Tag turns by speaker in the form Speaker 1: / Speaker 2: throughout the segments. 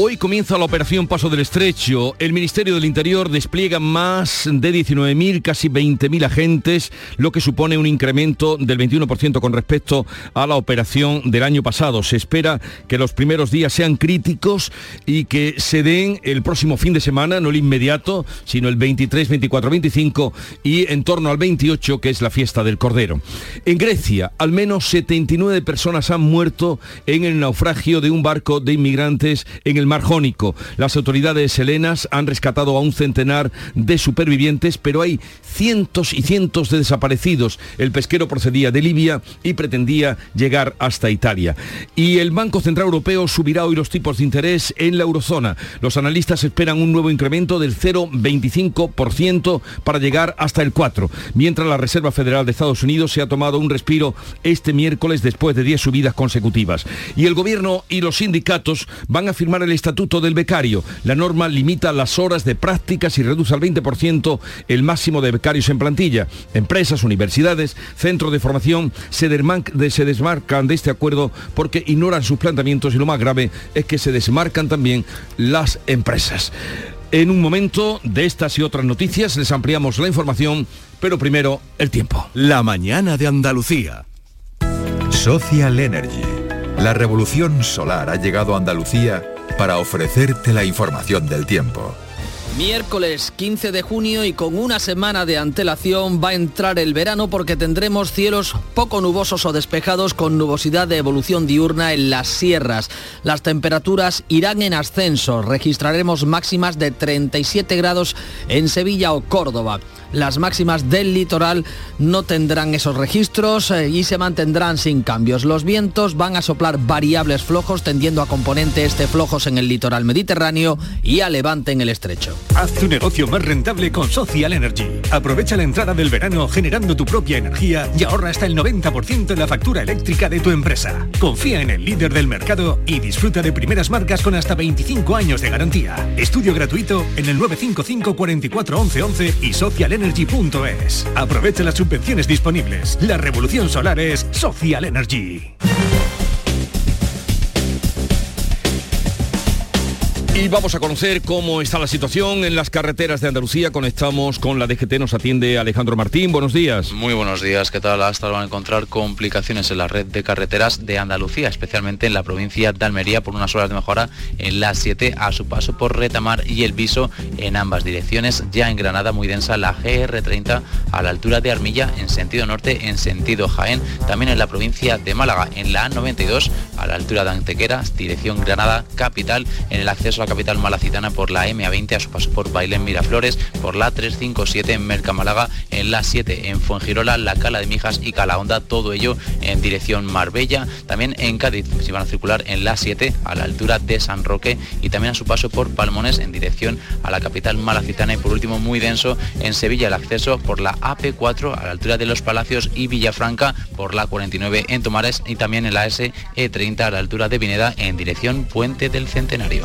Speaker 1: Hoy comienza la operación Paso del Estrecho. El Ministerio del Interior despliega más de 19.000, casi 20.000 agentes, lo que supone un incremento del 21% con respecto a la operación del año pasado. Se espera que los primeros días sean críticos y que se den el próximo fin de semana, no el inmediato, sino el 23, 24, 25 y en torno al 28, que es la fiesta del Cordero. En Grecia, al menos 79 personas han muerto en el naufragio de un barco de inmigrantes en el Mar Jónico. Las autoridades helenas han rescatado a un centenar de supervivientes, pero hay cientos y cientos de desaparecidos. El pesquero procedía de Libia y pretendía llegar hasta Italia. Y el Banco Central Europeo subirá hoy los tipos de interés en la eurozona. Los analistas esperan un nuevo incremento del 0,25% para llegar hasta el 4%, mientras la Reserva Federal de Estados Unidos se ha tomado un respiro este miércoles después de 10 subidas consecutivas. Y el gobierno y los sindicatos van a firmar el Estatuto del Becario. La norma limita las horas de prácticas y reduce al 20% el máximo de becarios en plantilla. Empresas, universidades, centros de formación se, desmarcan de este acuerdo porque ignoran sus planteamientos y lo más grave es que se desmarcan también las empresas. En un momento de estas y otras noticias les ampliamos la información, pero primero el tiempo.
Speaker 2: La mañana de Andalucía. Social Energy. La revolución solar ha llegado a Andalucía para ofrecerte la información del tiempo.
Speaker 3: Miércoles 15 de junio y con una semana de antelación va a entrar el verano porque tendremos cielos poco nubosos o despejados con nubosidad de evolución diurna en las sierras. Las temperaturas irán en ascenso, registraremos máximas de 37 grados en Sevilla o Córdoba. Las máximas del litoral no tendrán esos registros eh, y se mantendrán sin cambios. Los vientos van a soplar variables flojos tendiendo a componente este flojos en el litoral mediterráneo y a levante en el estrecho.
Speaker 4: Haz tu negocio más rentable con Social Energy. Aprovecha la entrada del verano generando tu propia energía y ahorra hasta el 90% en la factura eléctrica de tu empresa. Confía en el líder del mercado y disfruta de primeras marcas con hasta 25 años de garantía. Estudio gratuito en el 955 44 11 11 y socialenergy.es. Aprovecha las subvenciones disponibles. La revolución solar es Social Energy.
Speaker 1: Y vamos a conocer cómo está la situación en las carreteras de Andalucía. Conectamos con la DGT, nos atiende Alejandro Martín. Buenos días.
Speaker 5: Muy buenos días, ¿qué tal? Hasta van a encontrar complicaciones en la red de carreteras de Andalucía, especialmente en la provincia de Almería, por unas horas de mejora en la 7 a su paso por Retamar y El Viso en ambas direcciones. Ya en Granada, muy densa la GR30 a la altura de Armilla en sentido norte, en sentido Jaén. También en la provincia de Málaga, en la A92 a la altura de Antequera, dirección Granada capital, en el acceso a capital malacitana por la MA20 a su paso por Bailén Miraflores, por la 357 en Mercamálaga, en la 7 en Fuengirola, la Cala de Mijas y Calahonda, todo ello en dirección Marbella. También en Cádiz se van a circular en la 7 a la altura de San Roque y también a su paso por Palmones en dirección a la capital malacitana y por último muy denso en Sevilla el acceso por la AP4 a la altura de Los Palacios y Villafranca por la 49 en Tomares y también en la SE30 a la altura de Vineda en dirección Puente del Centenario.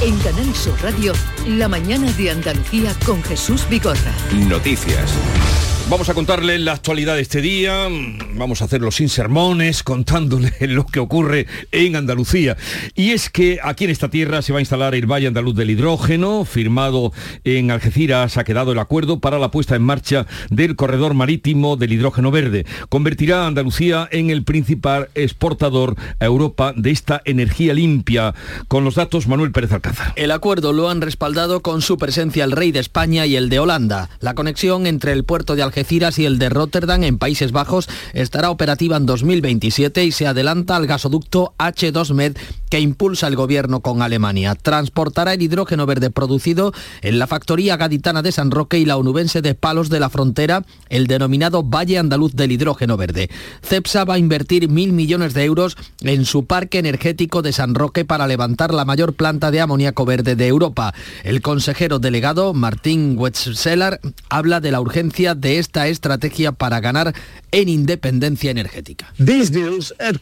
Speaker 6: En Canal Sur Radio, la mañana de Andalucía con Jesús Vigorra.
Speaker 2: Noticias.
Speaker 1: Vamos a contarle la actualidad de este día, vamos a hacerlo sin sermones, contándole lo que ocurre en Andalucía. Y es que aquí en esta tierra se va a instalar el Valle Andaluz del Hidrógeno, firmado en Algeciras ha quedado el acuerdo para la puesta en marcha del corredor marítimo del hidrógeno verde. Convertirá a Andalucía en el principal exportador a Europa de esta energía limpia. Con los datos, Manuel Pérez Alcázar.
Speaker 3: El acuerdo lo han respaldado con su presencia el rey de España y el de Holanda. La conexión entre el puerto de Algeciras Algeciras y el de Rotterdam en Países Bajos estará operativa en 2027 y se adelanta al gasoducto H2Med que impulsa el gobierno con Alemania. Transportará el hidrógeno verde producido en la factoría gaditana de San Roque y la onubense de Palos de la Frontera, el denominado Valle Andaluz del Hidrógeno Verde. CEPSA va a invertir mil millones de euros en su parque energético de San Roque para levantar la mayor planta de amoníaco verde de Europa. El consejero delegado, Martín Wetzseller, habla de la urgencia de esta estrategia para ganar en independencia energética.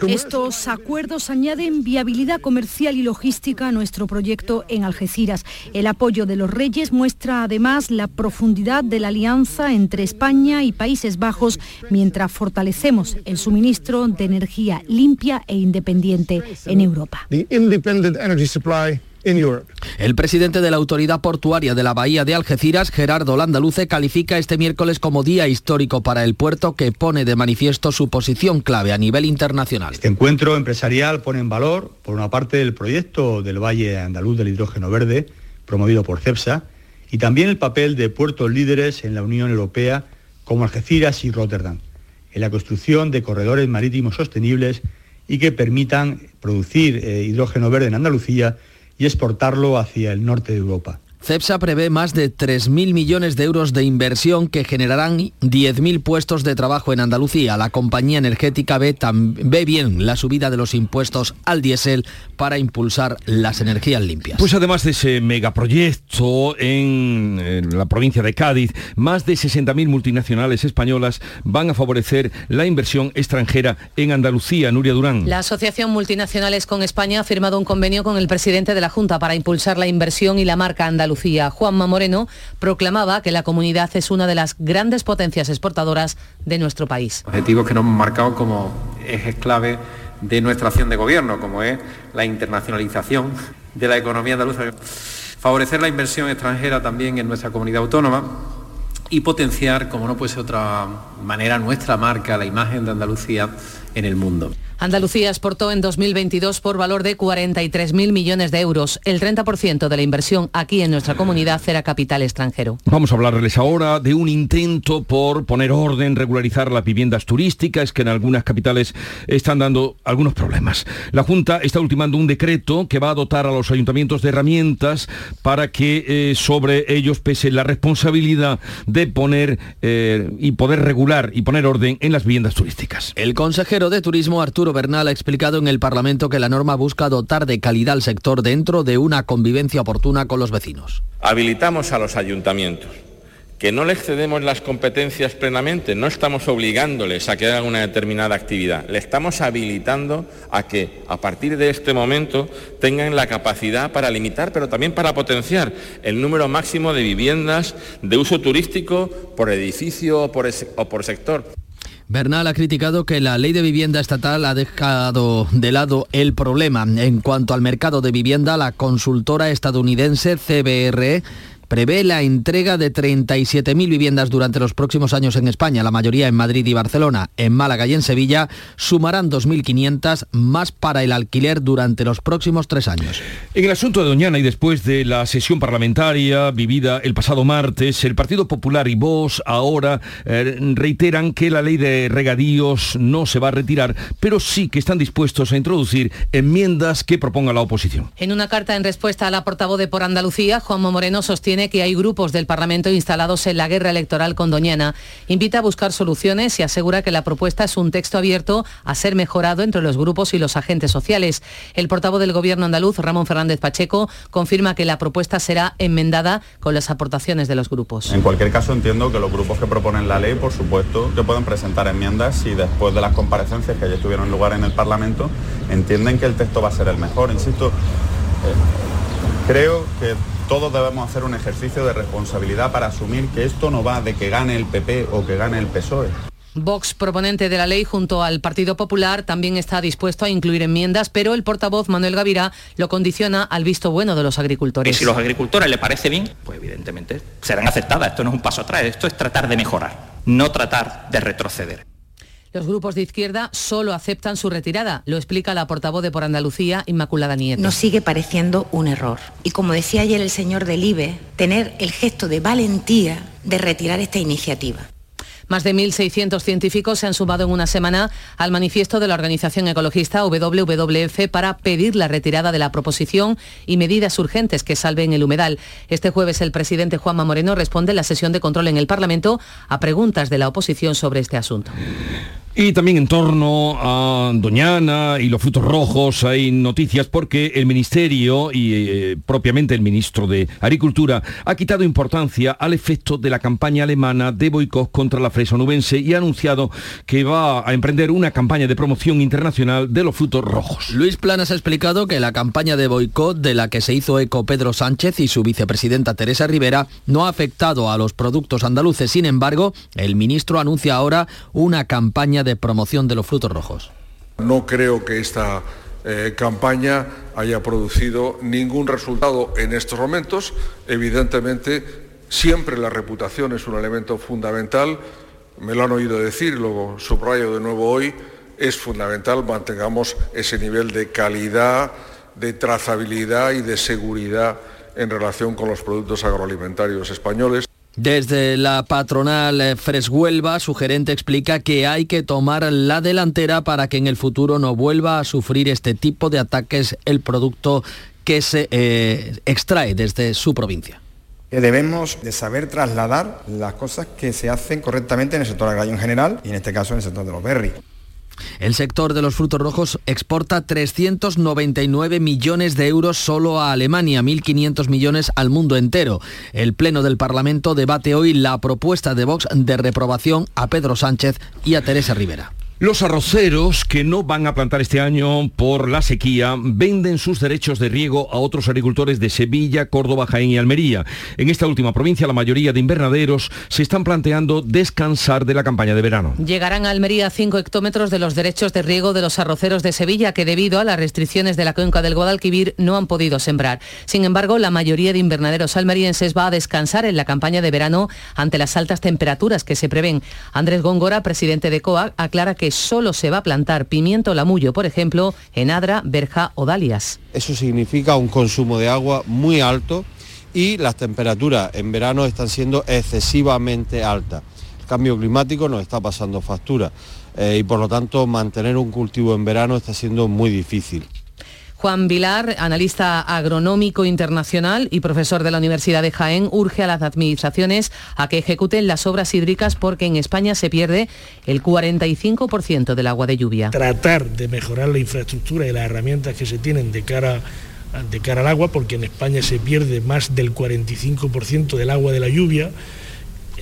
Speaker 7: Estos acuerdos añaden viabilidad comercial y logística a nuestro proyecto en Algeciras. El apoyo de los Reyes muestra además la profundidad de la alianza entre España y Países Bajos mientras fortalecemos el suministro de energía limpia e independiente en Europa.
Speaker 3: El presidente de la Autoridad Portuaria de la Bahía de Algeciras, Gerardo Landaluce, califica este miércoles como día histórico para el puerto que pone de manifiesto su posición clave a nivel internacional.
Speaker 8: Este encuentro empresarial pone en valor, por una parte, el proyecto del Valle Andaluz del Hidrógeno Verde, promovido por CEPSA, y también el papel de puertos líderes en la Unión Europea como Algeciras y Rotterdam, en la construcción de corredores marítimos sostenibles y que permitan producir eh, hidrógeno verde en Andalucía y exportarlo hacia el norte de Europa.
Speaker 3: CEPSA prevé más de 3.000 millones de euros de inversión que generarán 10.000 puestos de trabajo en Andalucía. La compañía energética ve, ve, bien la subida de los impuestos al diésel para impulsar las energías limpias.
Speaker 1: Pues además de ese megaproyecto en, en la provincia de Cádiz, más de 60.000 multinacionales españolas van a favorecer la inversión extranjera en Andalucía. Nuria Durán.
Speaker 9: La Asociación Multinacionales con España ha firmado un convenio con el presidente de la Junta para impulsar la inversión y la marca Andalucía Juanma Moreno, proclamaba que la comunidad es una de las grandes potencias exportadoras de nuestro país.
Speaker 10: Objetivos que nos hemos marcado como ejes clave de nuestra acción de gobierno, como es la internacionalización de la economía andaluza, favorecer la inversión extranjera también en nuestra comunidad autónoma y potenciar, como no puede ser otra manera, nuestra marca, la imagen de Andalucía en el mundo.
Speaker 9: Andalucía exportó en 2022 por valor de 43.000 millones de euros. El 30% de la inversión aquí en nuestra comunidad era capital extranjero.
Speaker 1: Vamos a hablarles ahora de un intento por poner orden, regularizar las viviendas turísticas que en algunas capitales están dando algunos problemas. La Junta está ultimando un decreto que va a dotar a los ayuntamientos de herramientas para que eh, sobre ellos pese la responsabilidad de poner eh, y poder regular y poner orden en las viviendas turísticas.
Speaker 3: El consejero de Turismo, Arturo Bernal, ha explicado en el Parlamento que la norma busca dotar de calidad al sector dentro de una convivencia oportuna con los vecinos.
Speaker 11: Habilitamos a los ayuntamientos que no les cedemos las competencias plenamente, no estamos obligándoles a que hagan una determinada actividad, le estamos habilitando a que a partir de este momento tengan la capacidad para limitar, pero también para potenciar el número máximo de viviendas de uso turístico por edificio o por, o por sector.
Speaker 3: Bernal ha criticado que la ley de vivienda estatal ha dejado de lado el problema. En cuanto al mercado de vivienda, la consultora estadounidense CBR prevé la entrega de 37.000 viviendas durante los próximos años en España, la mayoría en Madrid y Barcelona. En Málaga y en Sevilla sumarán 2.500 más para el alquiler durante los próximos tres años.
Speaker 1: En el asunto de Doñana y después de la sesión parlamentaria vivida el pasado martes, el Partido Popular y Vox ahora eh, reiteran que la ley de regadíos no se va a retirar, pero sí que están dispuestos a introducir enmiendas que proponga la oposición.
Speaker 9: En una carta en respuesta a la portavoz de Por Andalucía, Juanmo Moreno sostiene que hay grupos del Parlamento instalados en la guerra electoral con Doñana. Invita a buscar soluciones y asegura que la propuesta es un texto abierto a ser mejorado entre los grupos y los agentes sociales. El portavoz del Gobierno andaluz, Ramón Fernández Pacheco, confirma que la propuesta será enmendada con las aportaciones de los grupos.
Speaker 12: En cualquier caso, entiendo que los grupos que proponen la ley, por supuesto, que pueden presentar enmiendas y después de las comparecencias que ya tuvieron lugar en el Parlamento, entienden que el texto va a ser el mejor. Insisto, eh, creo que todos debemos hacer un ejercicio de responsabilidad para asumir que esto no va de que gane el PP o que gane el PSOE.
Speaker 9: Vox, proponente de la ley junto al Partido Popular, también está dispuesto a incluir enmiendas, pero el portavoz Manuel Gavira lo condiciona al visto bueno de los agricultores.
Speaker 13: Y si a los agricultores les parece bien, pues evidentemente serán aceptadas. Esto no es un paso atrás, esto es tratar de mejorar, no tratar de retroceder.
Speaker 9: Los grupos de izquierda solo aceptan su retirada, lo explica la portavoz de Por Andalucía, Inmaculada Nieto.
Speaker 14: Nos sigue pareciendo un error. Y como decía ayer el señor del IBE, tener el gesto de valentía de retirar esta iniciativa.
Speaker 9: Más de 1.600 científicos se han sumado en una semana al manifiesto de la organización ecologista WWF para pedir la retirada de la proposición y medidas urgentes que salven el humedal. Este jueves el presidente Juanma Moreno responde en la sesión de control en el Parlamento a preguntas de la oposición sobre este asunto.
Speaker 1: Y también en torno a Doñana y los frutos rojos hay noticias porque el Ministerio y eh, propiamente el Ministro de Agricultura ha quitado importancia al efecto de la campaña alemana de boicot contra la fresa nubense y ha anunciado que va a emprender una campaña de promoción internacional de los frutos rojos.
Speaker 3: Luis Planas ha explicado que la campaña de boicot de la que se hizo eco Pedro Sánchez y su vicepresidenta Teresa Rivera no ha afectado a los productos andaluces. Sin embargo, el ministro anuncia ahora una campaña de promoción de los frutos rojos.
Speaker 15: No creo que esta eh, campaña haya producido ningún resultado en estos momentos. Evidentemente, siempre la reputación es un elemento fundamental. Me lo han oído decir, lo subrayo de nuevo hoy. Es fundamental mantengamos ese nivel de calidad, de trazabilidad y de seguridad en relación con los productos agroalimentarios españoles.
Speaker 3: Desde la patronal eh, Freshuelva, su gerente explica que hay que tomar la delantera para que en el futuro no vuelva a sufrir este tipo de ataques el producto que se eh, extrae desde su provincia.
Speaker 16: Debemos de saber trasladar las cosas que se hacen correctamente en el sector agrario en general y en este caso en el sector de los berries.
Speaker 3: El sector de los frutos rojos exporta 399 millones de euros solo a Alemania, 1.500 millones al mundo entero. El Pleno del Parlamento debate hoy la propuesta de Vox de reprobación a Pedro Sánchez y a Teresa Rivera.
Speaker 1: Los arroceros que no van a plantar este año por la sequía venden sus derechos de riego a otros agricultores de Sevilla, Córdoba, Jaén y Almería. En esta última provincia la mayoría de invernaderos se están planteando descansar de la campaña de verano.
Speaker 9: Llegarán a Almería 5 hectómetros de los derechos de riego de los arroceros de Sevilla que debido a las restricciones de la cuenca del Guadalquivir no han podido sembrar. Sin embargo, la mayoría de invernaderos almerienses va a descansar en la campaña de verano ante las altas temperaturas que se prevén. Andrés Góngora, presidente de COA, aclara que solo se va a plantar pimiento lamullo, por ejemplo, en Adra, Berja o Dalias.
Speaker 17: Eso significa un consumo de agua muy alto y las temperaturas en verano están siendo excesivamente altas. El cambio climático nos está pasando factura eh, y por lo tanto mantener un cultivo en verano está siendo muy difícil.
Speaker 9: Juan Vilar, analista agronómico internacional y profesor de la Universidad de Jaén, urge a las administraciones a que ejecuten las obras hídricas porque en España se pierde el 45% del agua de lluvia.
Speaker 18: Tratar de mejorar la infraestructura y las herramientas que se tienen de cara de cara al agua, porque en España se pierde más del 45% del agua de la lluvia.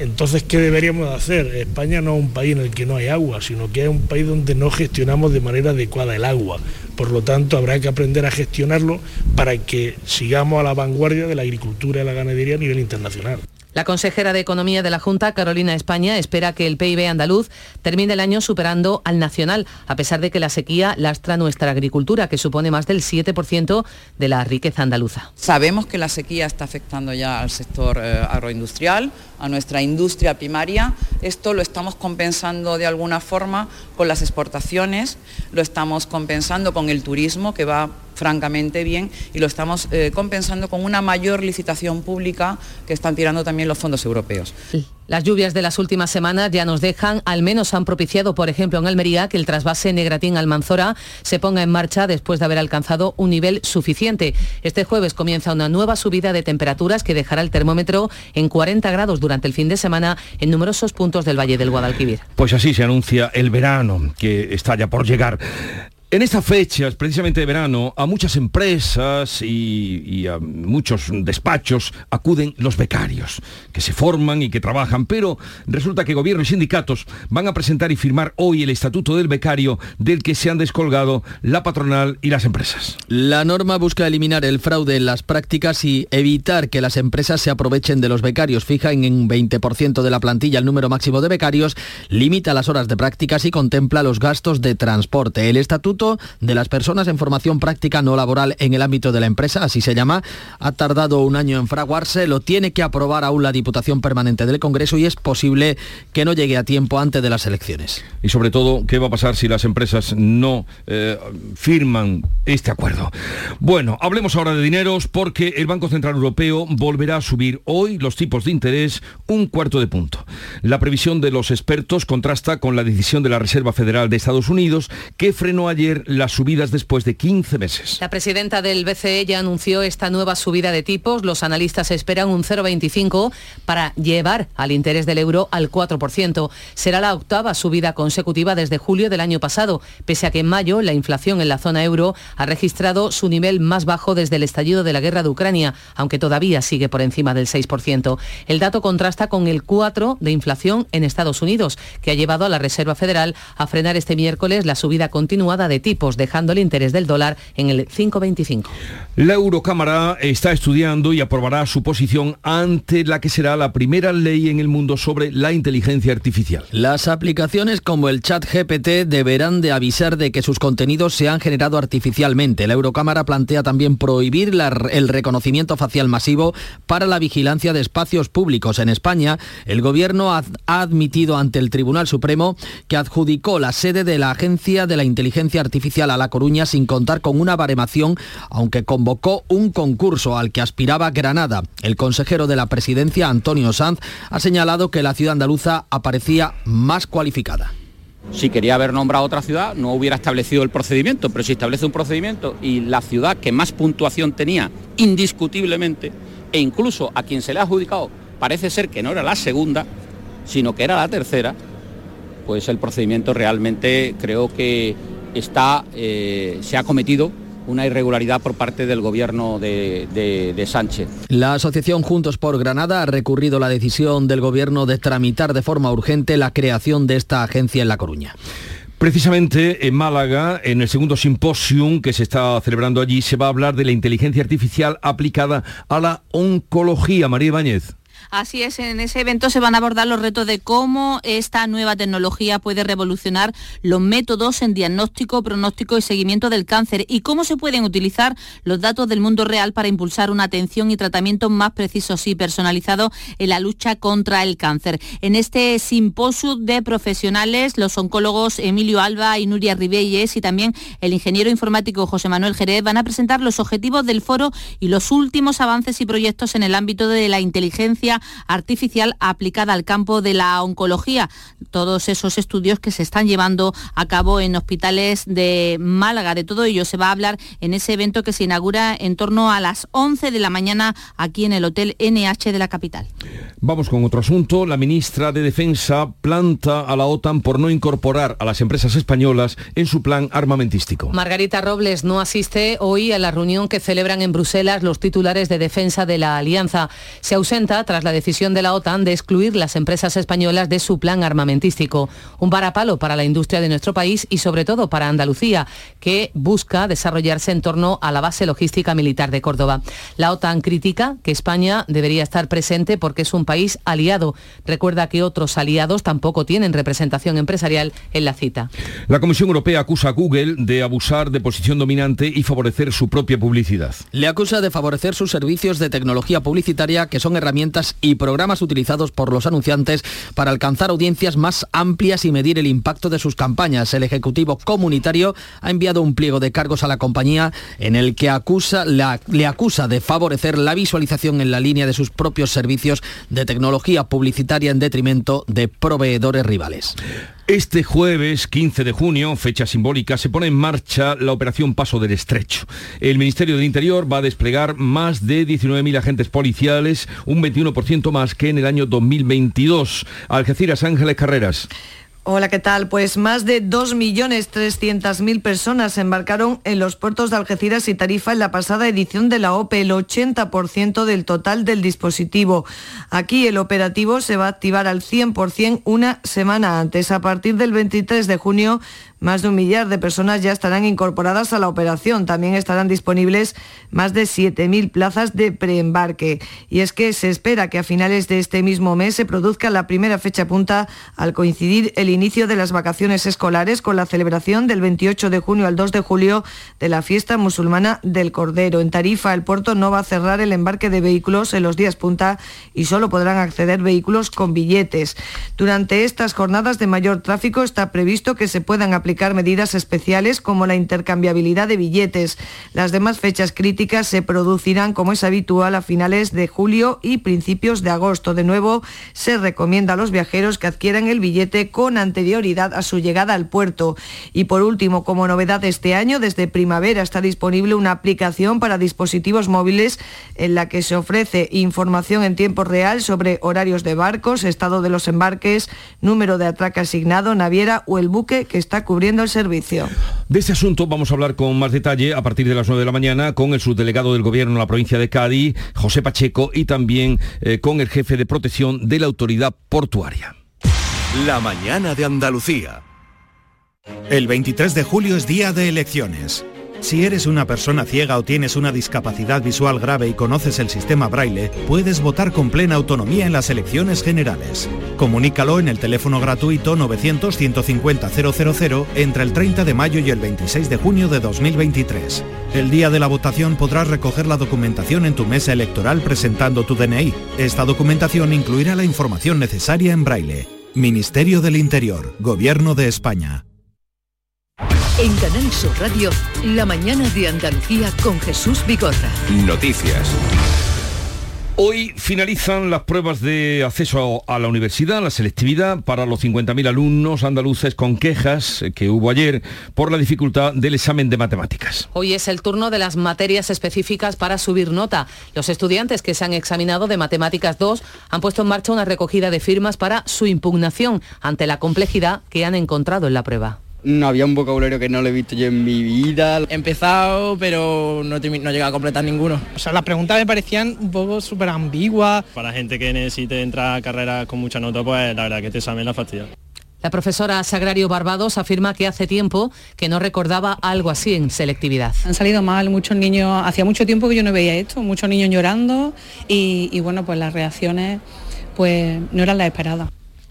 Speaker 18: Entonces, ¿qué deberíamos hacer? España no es un país en el que no hay agua, sino que es un país donde no gestionamos de manera adecuada el agua. Por lo tanto, habrá que aprender a gestionarlo para que sigamos a la vanguardia de la agricultura y la ganadería a nivel internacional.
Speaker 9: La consejera de Economía de la Junta, Carolina España, espera que el PIB andaluz termine el año superando al nacional, a pesar de que la sequía lastra nuestra agricultura, que supone más del 7% de la riqueza andaluza.
Speaker 19: Sabemos que la sequía está afectando ya al sector eh, agroindustrial, a nuestra industria primaria. Esto lo estamos compensando de alguna forma con las exportaciones, lo estamos compensando con el turismo, que va francamente bien y lo estamos eh, compensando con una mayor licitación pública que están tirando también los fondos europeos.
Speaker 9: Las lluvias de las últimas semanas ya nos dejan, al menos han propiciado, por ejemplo, en Almería, que el trasvase Negratín-Almanzora se ponga en marcha después de haber alcanzado un nivel suficiente. Este jueves comienza una nueva subida de temperaturas que dejará el termómetro en 40 grados durante el fin de semana en numerosos puntos del Valle del Guadalquivir.
Speaker 1: Pues así se anuncia el verano, que está ya por llegar. En estas fechas, precisamente de verano, a muchas empresas y, a muchos despachos acuden los becarios, que se forman y que trabajan, pero resulta que gobierno y sindicatos van a presentar y firmar hoy el estatuto del becario del que se han descolgado la patronal y las empresas.
Speaker 3: La norma busca eliminar el fraude en las prácticas y evitar que las empresas se aprovechen de los becarios. Fija en un 20% de la plantilla el número máximo de becarios, limita las horas de prácticas y contempla los gastos de transporte. El estatuto de las Personas en Formación Práctica No Laboral en el ámbito de la empresa, así se llama, ha tardado un año en fraguarse, lo tiene que aprobar aún la Diputación Permanente del Congreso y es posible que no llegue a tiempo antes de las elecciones.
Speaker 1: Y sobre todo, ¿qué va a pasar si las empresas no eh, firman este acuerdo? Bueno, hablemos ahora de dineros porque el Banco Central Europeo volverá a subir hoy los tipos de interés un cuarto de punto. La previsión de los expertos contrasta con la decisión de la Reserva Federal de Estados Unidos que frenó ayer las subidas después de 15 meses.
Speaker 9: La presidenta del BCE ya anunció esta nueva subida de tipos. Los analistas esperan un 0,25 para llevar al interés del euro al 4%. Será la octava subida consecutiva desde julio del año pasado, pese a que en mayo la inflación en la zona euro ha registrado su nivel más bajo desde el estallido de la guerra de Ucrania, aunque todavía sigue por encima del 6%. El dato contrasta con el 4 de inflación en Estados Unidos, que ha llevado a la Reserva Federal a frenar este miércoles la subida continuada de tipos, dejando el interés del dólar en el 5,25.
Speaker 1: La Eurocámara está estudiando y aprobará su posición ante la que será la primera ley en el mundo sobre la inteligencia artificial.
Speaker 3: Las aplicaciones como el chat GPT deberán de avisar de que sus contenidos se han generado artificialmente. La Eurocámara plantea también prohibir el reconocimiento facial masivo para la vigilancia de espacios públicos. En España, el Gobierno ha admitido ante el Tribunal Supremo que adjudicó la sede de la Agencia de la Inteligencia Artificial artificial a La Coruña sin contar con una baremación, aunque convocó un concurso al que aspiraba Granada. El consejero de la presidencia, Antonio Sanz, ha señalado que la ciudad andaluza aparecía más cualificada.
Speaker 20: Si quería haber nombrado otra ciudad, no hubiera establecido el procedimiento, pero si establece un procedimiento y la ciudad que más puntuación tenía, indiscutiblemente, e incluso a quien se le ha adjudicado, parece ser que no era la segunda, sino que era la tercera, pues el procedimiento realmente creo que está, eh, se ha cometido una irregularidad por parte del gobierno de, de, Sánchez.
Speaker 3: La asociación Juntos por Granada ha recurrido la decisión del gobierno de tramitar de forma urgente la creación de esta agencia en La Coruña.
Speaker 1: Precisamente en Málaga, en el segundo simposium que se está celebrando allí, se va a hablar de la inteligencia artificial aplicada a la oncología. María Ibáñez.
Speaker 21: Así es, en ese evento se van a abordar los retos de cómo esta nueva tecnología puede revolucionar los métodos en diagnóstico, pronóstico y seguimiento del cáncer y cómo se pueden utilizar los datos del mundo real para impulsar una atención y tratamiento más precisos y personalizados en la lucha contra el cáncer. En este simposio de profesionales, los oncólogos Emilio Alba y Nuria Ribelles y también el ingeniero informático José Manuel Jerez van a presentar los objetivos del foro y los últimos avances y proyectos en el ámbito de la inteligencia artificial aplicada al campo de la oncología. Todos esos estudios que se están llevando a cabo en hospitales de Málaga. De todo ello se va a hablar en ese evento que se inaugura en torno a las 11 de la mañana aquí en el Hotel NH de la capital.
Speaker 1: Vamos con otro asunto. La ministra de Defensa planta a la OTAN por no incorporar a las empresas españolas en su plan armamentístico.
Speaker 9: Margarita Robles no asiste hoy a la reunión que celebran en Bruselas los titulares de defensa de la alianza. Se ausenta tras la decisión de la OTAN de excluir las empresas españolas de su plan armamentístico. Un varapalo para la industria de nuestro país y sobre todo para Andalucía, que busca desarrollarse en torno a la base logística militar de Córdoba. La OTAN critica que España debería estar presente porque es un país aliado. Recuerda que otros aliados tampoco tienen representación empresarial en la cita.
Speaker 1: La Comisión Europea acusa a Google de abusar de posición dominante y favorecer su propia publicidad.
Speaker 3: Le acusa de favorecer sus servicios de tecnología publicitaria que son herramientas y programas utilizados por los anunciantes para alcanzar audiencias más amplias y medir el impacto de sus campañas. El Ejecutivo Comunitario ha enviado un pliego de cargos a la compañía en el que acusa, le acusa de favorecer la visualización en la línea de sus propios servicios de tecnología publicitaria en detrimento de proveedores rivales.
Speaker 1: Este jueves 15 de junio, fecha simbólica, se pone en marcha la operación Paso del Estrecho. El Ministerio del Interior va a desplegar más de 19.000 agentes policiales, un 21% más que en el año 2022. Algeciras Ángeles Carreras.
Speaker 22: Hola, ¿qué tal? Pues más de 2.300.000 personas embarcaron en los puertos de Algeciras y Tarifa en la pasada edición de la OPE, el 80% del total del dispositivo. Aquí el operativo se va a activar al 100% una semana antes. A partir del 23 de junio más de un millar de personas ya estarán incorporadas a la operación. También estarán disponibles más de 7.000 plazas de preembarque. Y es que se espera que a finales de este mismo mes se produzca la primera fecha punta al coincidir el inicio de las vacaciones escolares con la celebración del 28 de junio al 2 de julio de la fiesta musulmana del Cordero. En Tarifa, el puerto no va a cerrar el embarque de vehículos en los días punta y solo podrán acceder vehículos con billetes. Durante estas jornadas de mayor tráfico está previsto que se puedan aplicar medidas especiales como la intercambiabilidad de billetes. Las demás fechas críticas se producirán, como es habitual, a finales de julio y principios de agosto. De nuevo, se recomienda a los viajeros que adquieran el billete con anterioridad a su llegada al puerto. Y por último, como novedad este año, desde primavera está disponible una aplicación para dispositivos móviles en la que se ofrece información en tiempo real sobre horarios de barcos, estado de los embarques, número de atraque asignado, naviera o el buque que está cubriendo el servicio.
Speaker 1: De este asunto vamos a hablar con más detalle a partir de las 9 de la mañana con el subdelegado del Gobierno en la provincia de Cádiz, José Pacheco, y también eh, con el jefe de protección de la autoridad portuaria.
Speaker 23: La mañana de Andalucía. El 23 de julio es día de elecciones. Si eres una persona ciega o tienes una discapacidad visual grave y conoces el sistema braille, puedes votar con plena autonomía en las elecciones generales. Comunícalo en el teléfono gratuito 900-150-000 entre el 30 de mayo y el 26 de junio de 2023. El día de la votación podrás recoger la documentación en tu mesa electoral presentando tu DNI. Esta documentación incluirá la información necesaria en braille. Ministerio del Interior, Gobierno de España.
Speaker 6: En Canal Sur Radio, la mañana de Andalucía con Jesús Vigorra.
Speaker 2: Noticias.
Speaker 1: Hoy finalizan las pruebas de acceso a la universidad, la selectividad para los 50.000 alumnos andaluces con quejas que hubo ayer por la dificultad del examen de matemáticas.
Speaker 9: Hoy es el turno de las materias específicas para subir nota. Los estudiantes que se han examinado de Matemáticas 2 han puesto en marcha una recogida de firmas para su impugnación ante la complejidad que han encontrado en la prueba.
Speaker 24: No había un vocabulario que no lo he visto yo en mi vida.
Speaker 25: He empezado, pero no, he no a completar ninguno.
Speaker 26: O sea, las preguntas me parecían un poco súper ambiguas.
Speaker 27: Para gente que necesite entrar a carrera con mucha nota, pues la verdad que te examen la fastidia.
Speaker 9: La profesora Sagrario Barbados afirma que hace tiempo que no recordaba algo así en selectividad.
Speaker 28: Han salido mal muchos niños, hacía mucho tiempo que yo no veía esto, muchos niños llorando y, y bueno, pues las reacciones pues no eran las esperadas.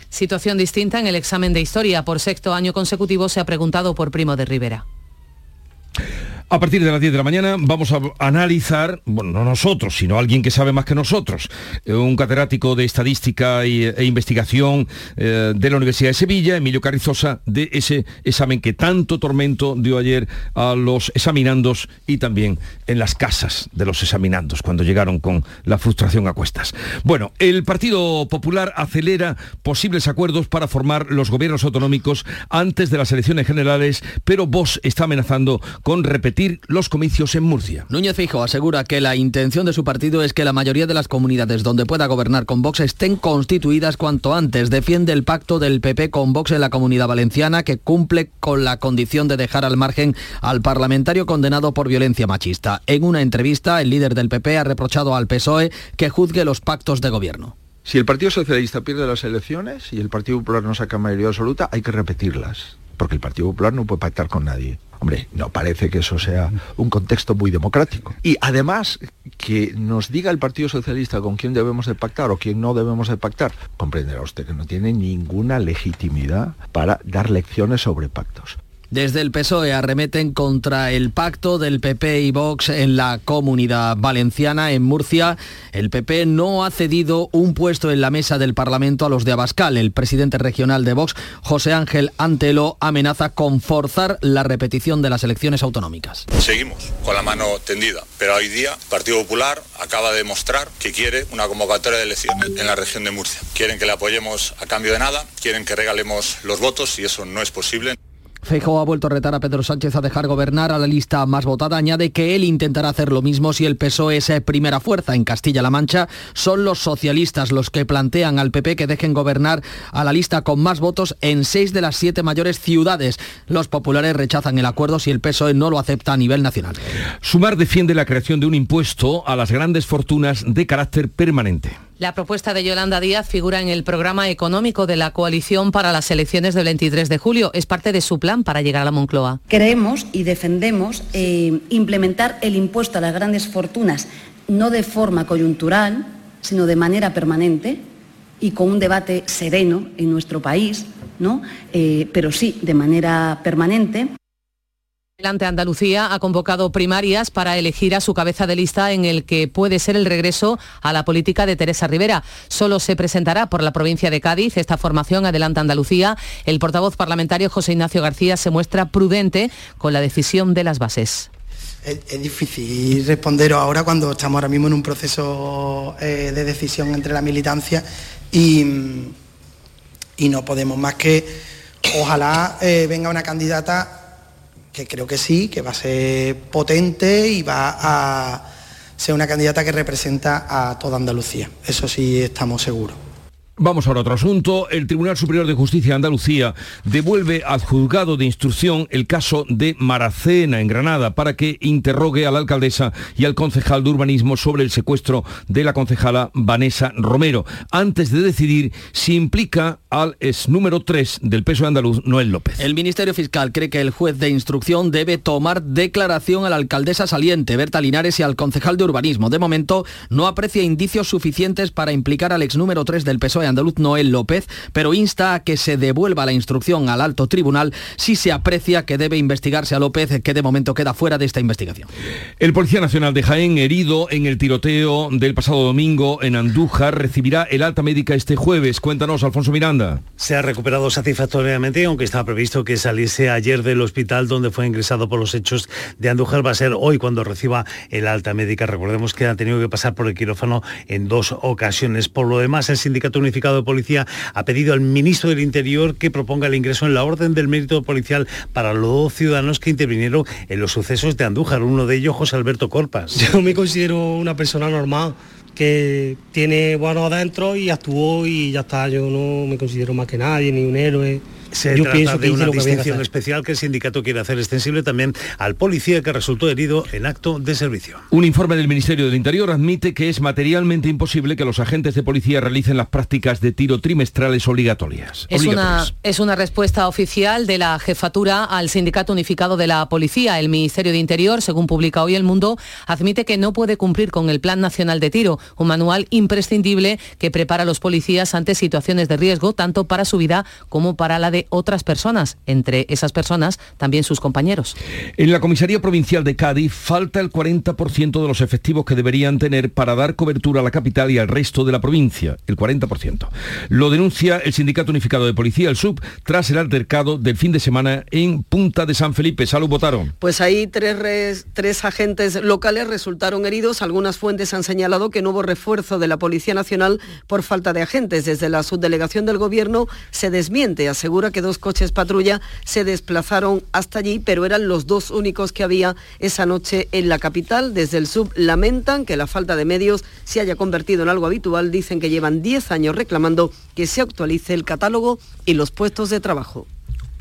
Speaker 9: Situación distinta en el examen de historia. Por sexto año consecutivo se ha preguntado por Primo de Rivera.
Speaker 1: A partir de las 10 de la mañana vamos a analizar, bueno, no nosotros, sino alguien que sabe más que nosotros, eh, un catedrático de estadística e investigación eh, de la Universidad de Sevilla, Emilio Carrizosa, de ese examen que tanto tormento dio ayer a los examinandos y también en las casas de los examinandos cuando llegaron con la frustración a cuestas. Bueno, el Partido Popular acelera posibles acuerdos para formar los gobiernos autonómicos antes de las elecciones generales, pero Vox está amenazando con repetir los comicios en Murcia.
Speaker 3: Núñez Fijo asegura que la intención de su partido es que la mayoría de las comunidades donde pueda gobernar con Vox estén constituidas cuanto antes. Defiende el pacto del PP con Vox en la comunidad valenciana que cumple con la condición de dejar al margen al parlamentario condenado por violencia machista. En una entrevista, el líder del PP ha reprochado al PSOE que juzgue los pactos de gobierno.
Speaker 29: Si el Partido Socialista pierde las elecciones y el Partido Popular no saca mayoría absoluta, hay que repetirlas, porque el Partido Popular no puede pactar con nadie. Hombre, no parece que eso sea un contexto muy democrático. Y además, que nos diga el Partido Socialista con quién debemos de pactar o quién no debemos de pactar, comprenderá usted que no tiene ninguna legitimidad para dar lecciones sobre pactos.
Speaker 3: Desde el PSOE arremeten contra el pacto del PP y Vox en la comunidad valenciana. En Murcia, el PP no ha cedido un puesto en la mesa del Parlamento a los de Abascal. El presidente regional de Vox, José Ángel Antelo, amenaza con forzar la repetición de las elecciones autonómicas.
Speaker 30: Seguimos con la mano tendida, pero hoy día el Partido Popular acaba de demostrar que quiere una convocatoria de elecciones en la región de Murcia. Quieren que le apoyemos a cambio de nada, quieren que regalemos los votos y eso no es posible.
Speaker 3: Feijóo ha vuelto a retar a Pedro Sánchez a dejar gobernar a la lista más votada. Añade que él intentará hacer lo mismo si el PSOE es primera fuerza. En Castilla-La Mancha son los socialistas los que plantean al PP que dejen gobernar a la lista con más votos en seis de las siete mayores ciudades. Los populares rechazan el acuerdo si el PSOE no lo acepta a nivel nacional.
Speaker 1: Sumar defiende la creación de un impuesto a las grandes fortunas de carácter permanente.
Speaker 9: La propuesta de Yolanda Díaz figura en el programa económico de la coalición para las elecciones del 23 de julio. Es parte de su plan para llegar a la Moncloa.
Speaker 31: Creemos y defendemos eh, implementar el impuesto a las grandes fortunas no de forma coyuntural, sino de manera permanente y con un debate sereno en nuestro país, ¿no? Eh, pero sí de manera permanente.
Speaker 9: Delante Andalucía ha convocado primarias para elegir a su cabeza de lista en el que puede ser el regreso a la política de Teresa Rivera. Solo se presentará por la provincia de Cádiz esta formación Adelante Andalucía. El portavoz parlamentario José Ignacio García se muestra prudente con la decisión de las bases.
Speaker 32: Es, difícil responder ahora cuando estamos ahora mismo en un proceso eh, de decisión entre la militancia y, y no podemos más que ojalá eh, venga una candidata creo que sí, que va a ser potente y va a ser una candidata que representa a toda Andalucía. Eso sí estamos seguros.
Speaker 1: Vamos ahora a otro asunto. El Tribunal Superior de Justicia de Andalucía devuelve al juzgado de instrucción el caso de Maracena en Granada para que interrogue a la alcaldesa y al concejal de urbanismo sobre el secuestro de la concejala Vanessa Romero, antes de decidir si implica al ex número 3 del peso de andaluz, Noel López.
Speaker 3: El Ministerio Fiscal cree que el juez de instrucción debe tomar declaración a la alcaldesa saliente, Berta Linares, y al concejal de urbanismo. De momento, no aprecia indicios suficientes para implicar al ex número 3 del PSOE andaluz Noel López, pero insta a que se devuelva la instrucción al alto tribunal si se aprecia que debe investigarse a López, que de momento queda fuera de esta investigación.
Speaker 1: El Policía Nacional de Jaén, herido en el tiroteo del pasado domingo en Andújar, recibirá el alta médica este jueves. Cuéntanos, Alfonso Miranda.
Speaker 33: Se ha recuperado satisfactoriamente, aunque estaba previsto que saliese ayer del hospital donde fue ingresado por los hechos de Andújar. Va a ser hoy cuando reciba el alta médica. Recordemos que ha tenido que pasar por el quirófano en dos ocasiones. Por lo demás, el Sindicato Unificado de Policía ha pedido al ministro del Interior que proponga el ingreso en la orden del mérito policial para los dos ciudadanos que intervinieron en los sucesos de Andújar, uno de ellos José Alberto Corpas.
Speaker 34: Yo me considero una persona normal que tiene bueno adentro y actuó y ya está, yo no me considero más que nadie, ni un héroe.
Speaker 33: Se Yo trata de una distinción especial que el sindicato quiere hacer extensible también al policía que resultó herido en acto de servicio.
Speaker 1: Un informe del Ministerio del Interior admite que es materialmente imposible que los agentes de policía realicen las prácticas de tiro trimestrales obligatorias.
Speaker 9: Es, una, es una respuesta oficial de la jefatura al Sindicato Unificado de la Policía. El Ministerio de Interior, según publica hoy El Mundo, admite que no puede cumplir con el Plan Nacional de Tiro, un manual imprescindible que prepara a los policías ante situaciones de riesgo, tanto para su vida como para la de otras personas, entre esas personas también sus compañeros.
Speaker 1: En la Comisaría Provincial de Cádiz falta el 40% de los efectivos que deberían tener para dar cobertura a la capital y al resto de la provincia, el 40%. Lo denuncia el Sindicato Unificado de Policía, el SUB, tras el altercado del fin de semana en Punta de San Felipe. Salud, votaron.
Speaker 35: Pues ahí tres, tres agentes locales resultaron heridos. Algunas fuentes han señalado que no hubo refuerzo de la Policía Nacional por falta de agentes. Desde la subdelegación del Gobierno se desmiente, asegura que dos coches patrulla se desplazaron hasta allí, pero eran los dos únicos que había esa noche en la capital. Desde el sub lamentan que la falta de medios se haya convertido en algo habitual. Dicen que llevan 10 años reclamando que se actualice el catálogo y los puestos de trabajo.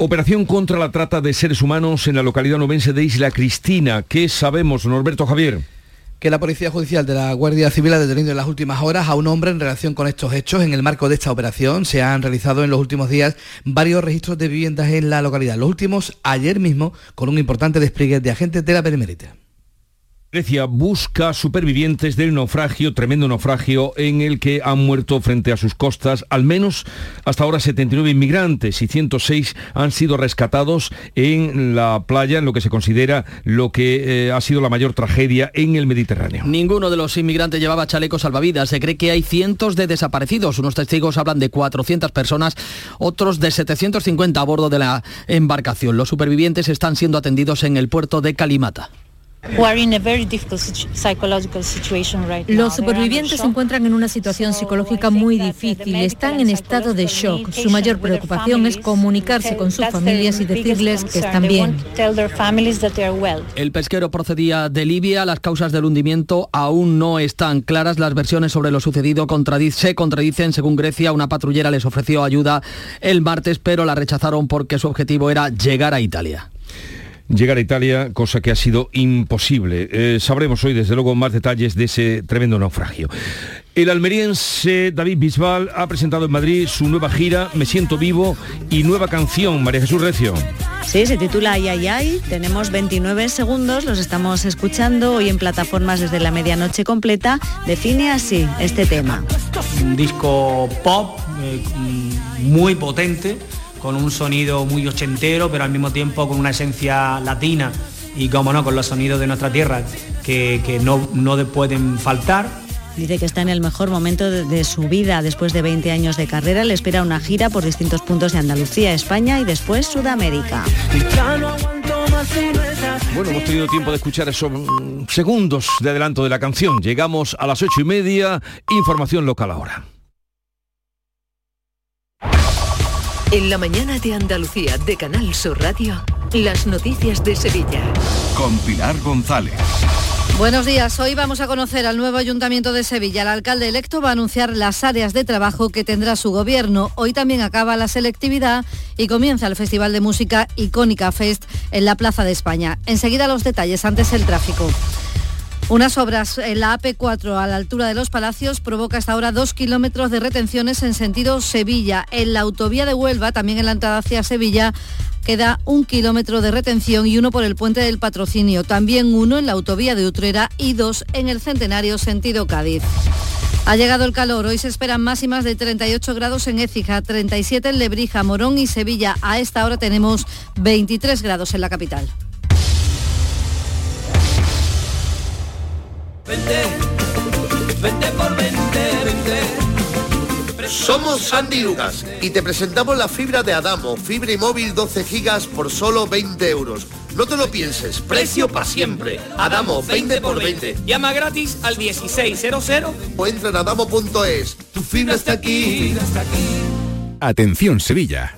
Speaker 1: Operación contra la trata de seres humanos en la localidad novense de Isla Cristina. ¿Qué sabemos, Norberto Javier?
Speaker 36: Que la Policía Judicial de la Guardia Civil ha detenido en las últimas horas a un hombre en relación con estos hechos. En el marco de esta operación se han realizado en los últimos días varios registros de viviendas en la localidad. Los últimos ayer mismo con un importante despliegue de agentes de la Benemérita.
Speaker 1: Grecia busca supervivientes del naufragio, tremendo naufragio, en el que han muerto frente a sus costas al menos hasta ahora 79 inmigrantes y 106 han sido rescatados en la playa, en lo que se considera lo que eh, ha sido la mayor tragedia en el Mediterráneo.
Speaker 3: Ninguno de los inmigrantes llevaba chalecos salvavidas. Se cree que hay cientos de desaparecidos. Unos testigos hablan de 400 personas, otros de 750 a bordo de la embarcación. Los supervivientes están siendo atendidos en el puerto de Kalimata.
Speaker 37: Los supervivientes se encuentran en una situación psicológica muy difícil, están en estado de shock. Su mayor preocupación es comunicarse con sus familias y decirles que están bien.
Speaker 3: El pesquero procedía de Libia, las causas del hundimiento aún no están claras, las versiones sobre lo sucedido se contradicen, según Grecia, una patrullera les ofreció ayuda el martes, pero la rechazaron porque su objetivo era llegar a Italia
Speaker 1: llegar a Italia, cosa que ha sido imposible. Eh, sabremos hoy, desde luego, más detalles de ese tremendo naufragio. El almeriense David Bisbal ha presentado en Madrid su nueva gira Me siento vivo y nueva canción, María Jesús Recio.
Speaker 32: Sí, se titula Ay, ay, ay. Tenemos 29 segundos, los estamos escuchando hoy en plataformas desde la medianoche completa. Define así este tema.
Speaker 38: Un disco pop eh, muy potente con un sonido muy ochentero, pero al mismo tiempo con una esencia latina y, como no, con los sonidos de nuestra tierra que, no, no pueden faltar.
Speaker 32: Dice que está en el mejor momento de, su vida. Después de 20 años de carrera, le espera una gira por distintos puntos de Andalucía, España y después Sudamérica.
Speaker 1: Bueno, hemos tenido tiempo de escuchar esos mm, segundos de adelanto de la canción. Llegamos a las ocho y media. Información local ahora.
Speaker 6: En la mañana de Andalucía de Canal Sur Radio, las noticias de Sevilla.
Speaker 39: Con Pilar González.
Speaker 37: Buenos días, hoy vamos a conocer al nuevo Ayuntamiento de Sevilla. El alcalde electo va a anunciar las áreas de trabajo que tendrá su gobierno. Hoy también acaba la selectividad y comienza el Festival de Música Icónica Fest en la Plaza de España. Enseguida los detalles, antes el tráfico. Unas obras en la AP4 a la altura de los Palacios provoca hasta ahora dos kilómetros de retenciones en sentido Sevilla. En la autovía de Huelva, también en la entrada hacia Sevilla, queda un kilómetro de retención y uno por el puente del patrocinio. También uno en la autovía de Utrera y dos en el Centenario sentido Cádiz. Ha llegado el calor, hoy se esperan máximas de 38 grados en Écija, 37 en Lebrija, Morón y Sevilla. A esta hora tenemos 23 grados en la capital.
Speaker 33: Somos Sandy Lucas y te presentamos la fibra de Adamo, fibra y móvil 12 gigas por solo 20 euros. No te lo pienses, precio para siempre. Adamo, 20 por 20.
Speaker 40: Llama gratis al 1600
Speaker 33: o entra en adamo.es. Tu fibra está aquí.
Speaker 39: Atención Sevilla.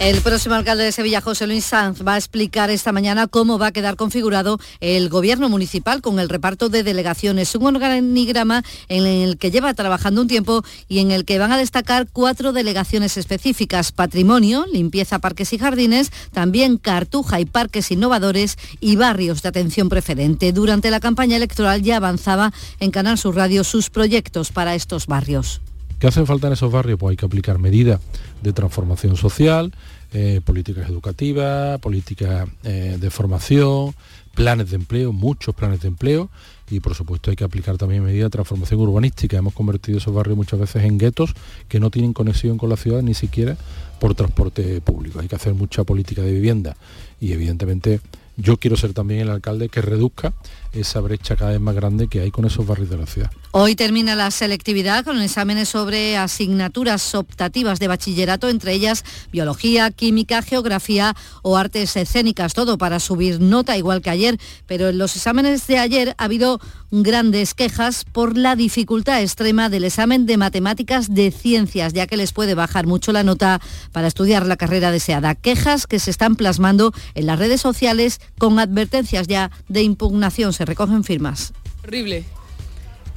Speaker 37: El próximo alcalde de Sevilla, José Luis Sanz, va a explicar esta mañana cómo va a quedar configurado el gobierno municipal con el reparto de delegaciones, un organigrama en el que lleva trabajando un tiempo y en el que van a destacar cuatro delegaciones específicas, patrimonio, limpieza, parques y jardines, también cartuja y parques innovadores y barrios de atención preferente. Durante la campaña electoral ya avanzaba en Canal Sur Radio sus proyectos para estos barrios.
Speaker 41: ¿Qué hacen falta en esos barrios? Pues hay que aplicar medidas de transformación social, eh, políticas educativas, políticas eh, de formación, planes de empleo, muchos planes de empleo y por supuesto hay que aplicar también medidas de transformación urbanística. Hemos convertido esos barrios muchas veces en guetos que no tienen conexión con la ciudad ni siquiera por transporte público. Hay que hacer mucha política de vivienda y evidentemente yo quiero ser también el alcalde que reduzca esa brecha cada vez más grande que hay con esos barrios de la ciudad.
Speaker 37: Hoy termina la selectividad con exámenes sobre asignaturas optativas de bachillerato, entre ellas biología, química, geografía o artes escénicas, todo para subir nota igual que ayer, pero en los exámenes de ayer ha habido grandes quejas por la dificultad extrema del examen de matemáticas de ciencias, ya que les puede bajar mucho la nota para estudiar la carrera deseada. Quejas que se están plasmando en las redes sociales con advertencias ya de impugnación se recogen firmas.
Speaker 42: Horrible.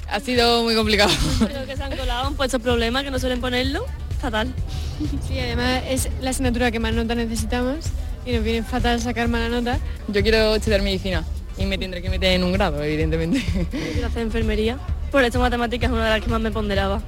Speaker 42: Ha sido muy complicado.
Speaker 43: Creo que se han colado, han puesto problemas que no suelen ponerlo. Fatal.
Speaker 44: Sí, además es la asignatura que más nota necesitamos y nos viene fatal sacar mala nota.
Speaker 42: Yo quiero estudiar medicina y me tendré que meter en un grado, evidentemente.
Speaker 43: Hacer enfermería. Por eso matemáticas es una de las que más me ponderaba.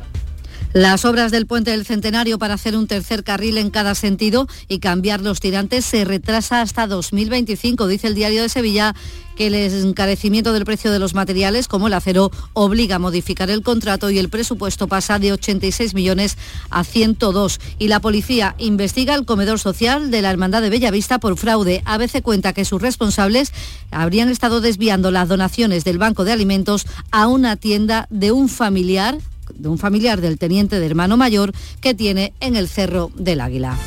Speaker 37: Las obras del puente del Centenario para hacer un tercer carril en cada sentido y cambiar los tirantes se retrasa hasta 2025, dice el diario de Sevilla que el encarecimiento del precio de los materiales, como el acero, obliga a modificar el contrato y el presupuesto pasa de 86 millones a 102. Y la policía investiga el comedor social de la Hermandad de Bellavista por fraude. A veces cuenta que sus responsables habrían estado desviando las donaciones del Banco de Alimentos a una tienda de un familiar de un familiar del teniente de hermano mayor que tiene en el Cerro del Águila.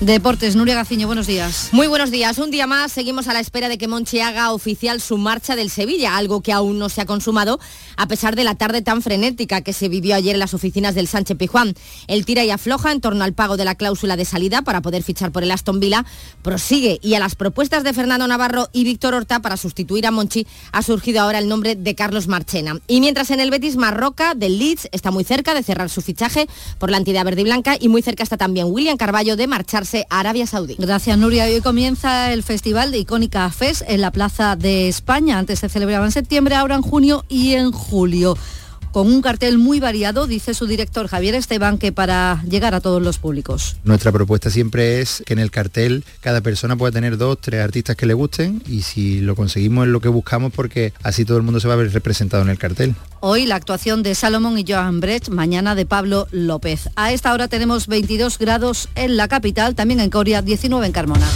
Speaker 37: Deportes, Nuria Gaciño, buenos días.
Speaker 45: Muy buenos días. Un día más seguimos a la espera de que Monchi haga oficial su marcha del Sevilla, algo que aún no se ha consumado a pesar de la tarde tan frenética que se vivió ayer en las oficinas del Sánchez Pijuán. El tira y afloja en torno al pago de la cláusula de salida para poder fichar por el Aston Villa prosigue y a las propuestas de Fernando Navarro y Víctor Horta para sustituir a Monchi ha surgido ahora el nombre de Carlos Marchena. Y mientras en el Betis Marroca del Leeds está muy cerca de cerrar su fichaje por la entidad verde y blanca y muy cerca está también William Carballo de marcharse Arabia Saudí.
Speaker 37: Gracias Nuria. Hoy comienza el Festival de Icónica FES en la Plaza de España. Antes se celebraba en septiembre, ahora en junio y en julio con un cartel muy variado, dice su director Javier Esteban, que para llegar a todos los públicos.
Speaker 46: Nuestra propuesta siempre es que en el cartel cada persona pueda tener dos, tres artistas que le gusten y si lo conseguimos es lo que buscamos porque así todo el mundo se va a ver representado en el cartel.
Speaker 37: Hoy la actuación de Salomón y Joan Brecht, mañana de Pablo López. A esta hora tenemos 22 grados en la capital, también en Coria, 19 en Carmona.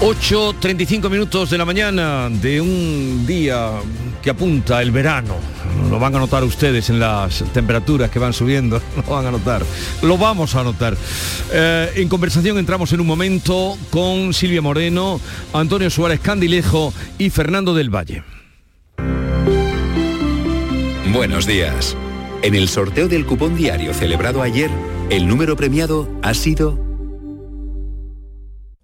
Speaker 1: 8.35 minutos de la mañana de un día que apunta el verano. Lo van a notar ustedes en las temperaturas que van subiendo, lo van a notar. Lo vamos a notar. Eh, en conversación entramos en un momento con Silvia Moreno, Antonio Suárez Candilejo y Fernando del Valle.
Speaker 2: Buenos días. En el sorteo del cupón diario celebrado ayer, el número premiado ha sido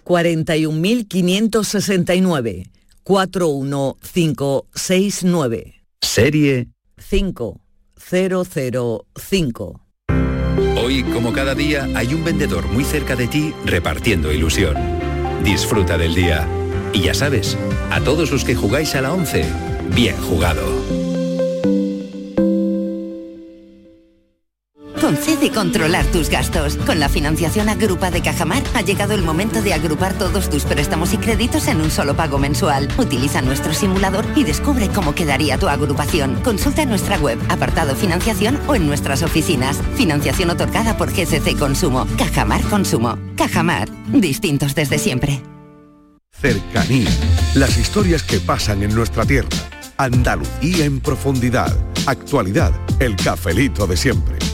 Speaker 47: 41.569. 41569.
Speaker 2: Serie
Speaker 47: 5005.
Speaker 2: Hoy, como cada día, hay un vendedor muy cerca de ti repartiendo ilusión. Disfruta del día. Y ya sabes, a todos los que jugáis a la 11, bien jugado.
Speaker 48: Concede controlar tus gastos. Con la financiación Agrupa de Cajamar ha llegado el momento de agrupar todos tus préstamos y créditos en un solo pago mensual. Utiliza nuestro simulador y descubre cómo quedaría tu agrupación. Consulta nuestra web, apartado financiación o en nuestras oficinas. Financiación otorgada por GCC Consumo. Cajamar Consumo. Cajamar. Distintos desde siempre.
Speaker 49: Cercanía. Las historias que pasan en nuestra tierra. Andalucía en profundidad. Actualidad. El cafelito de siempre.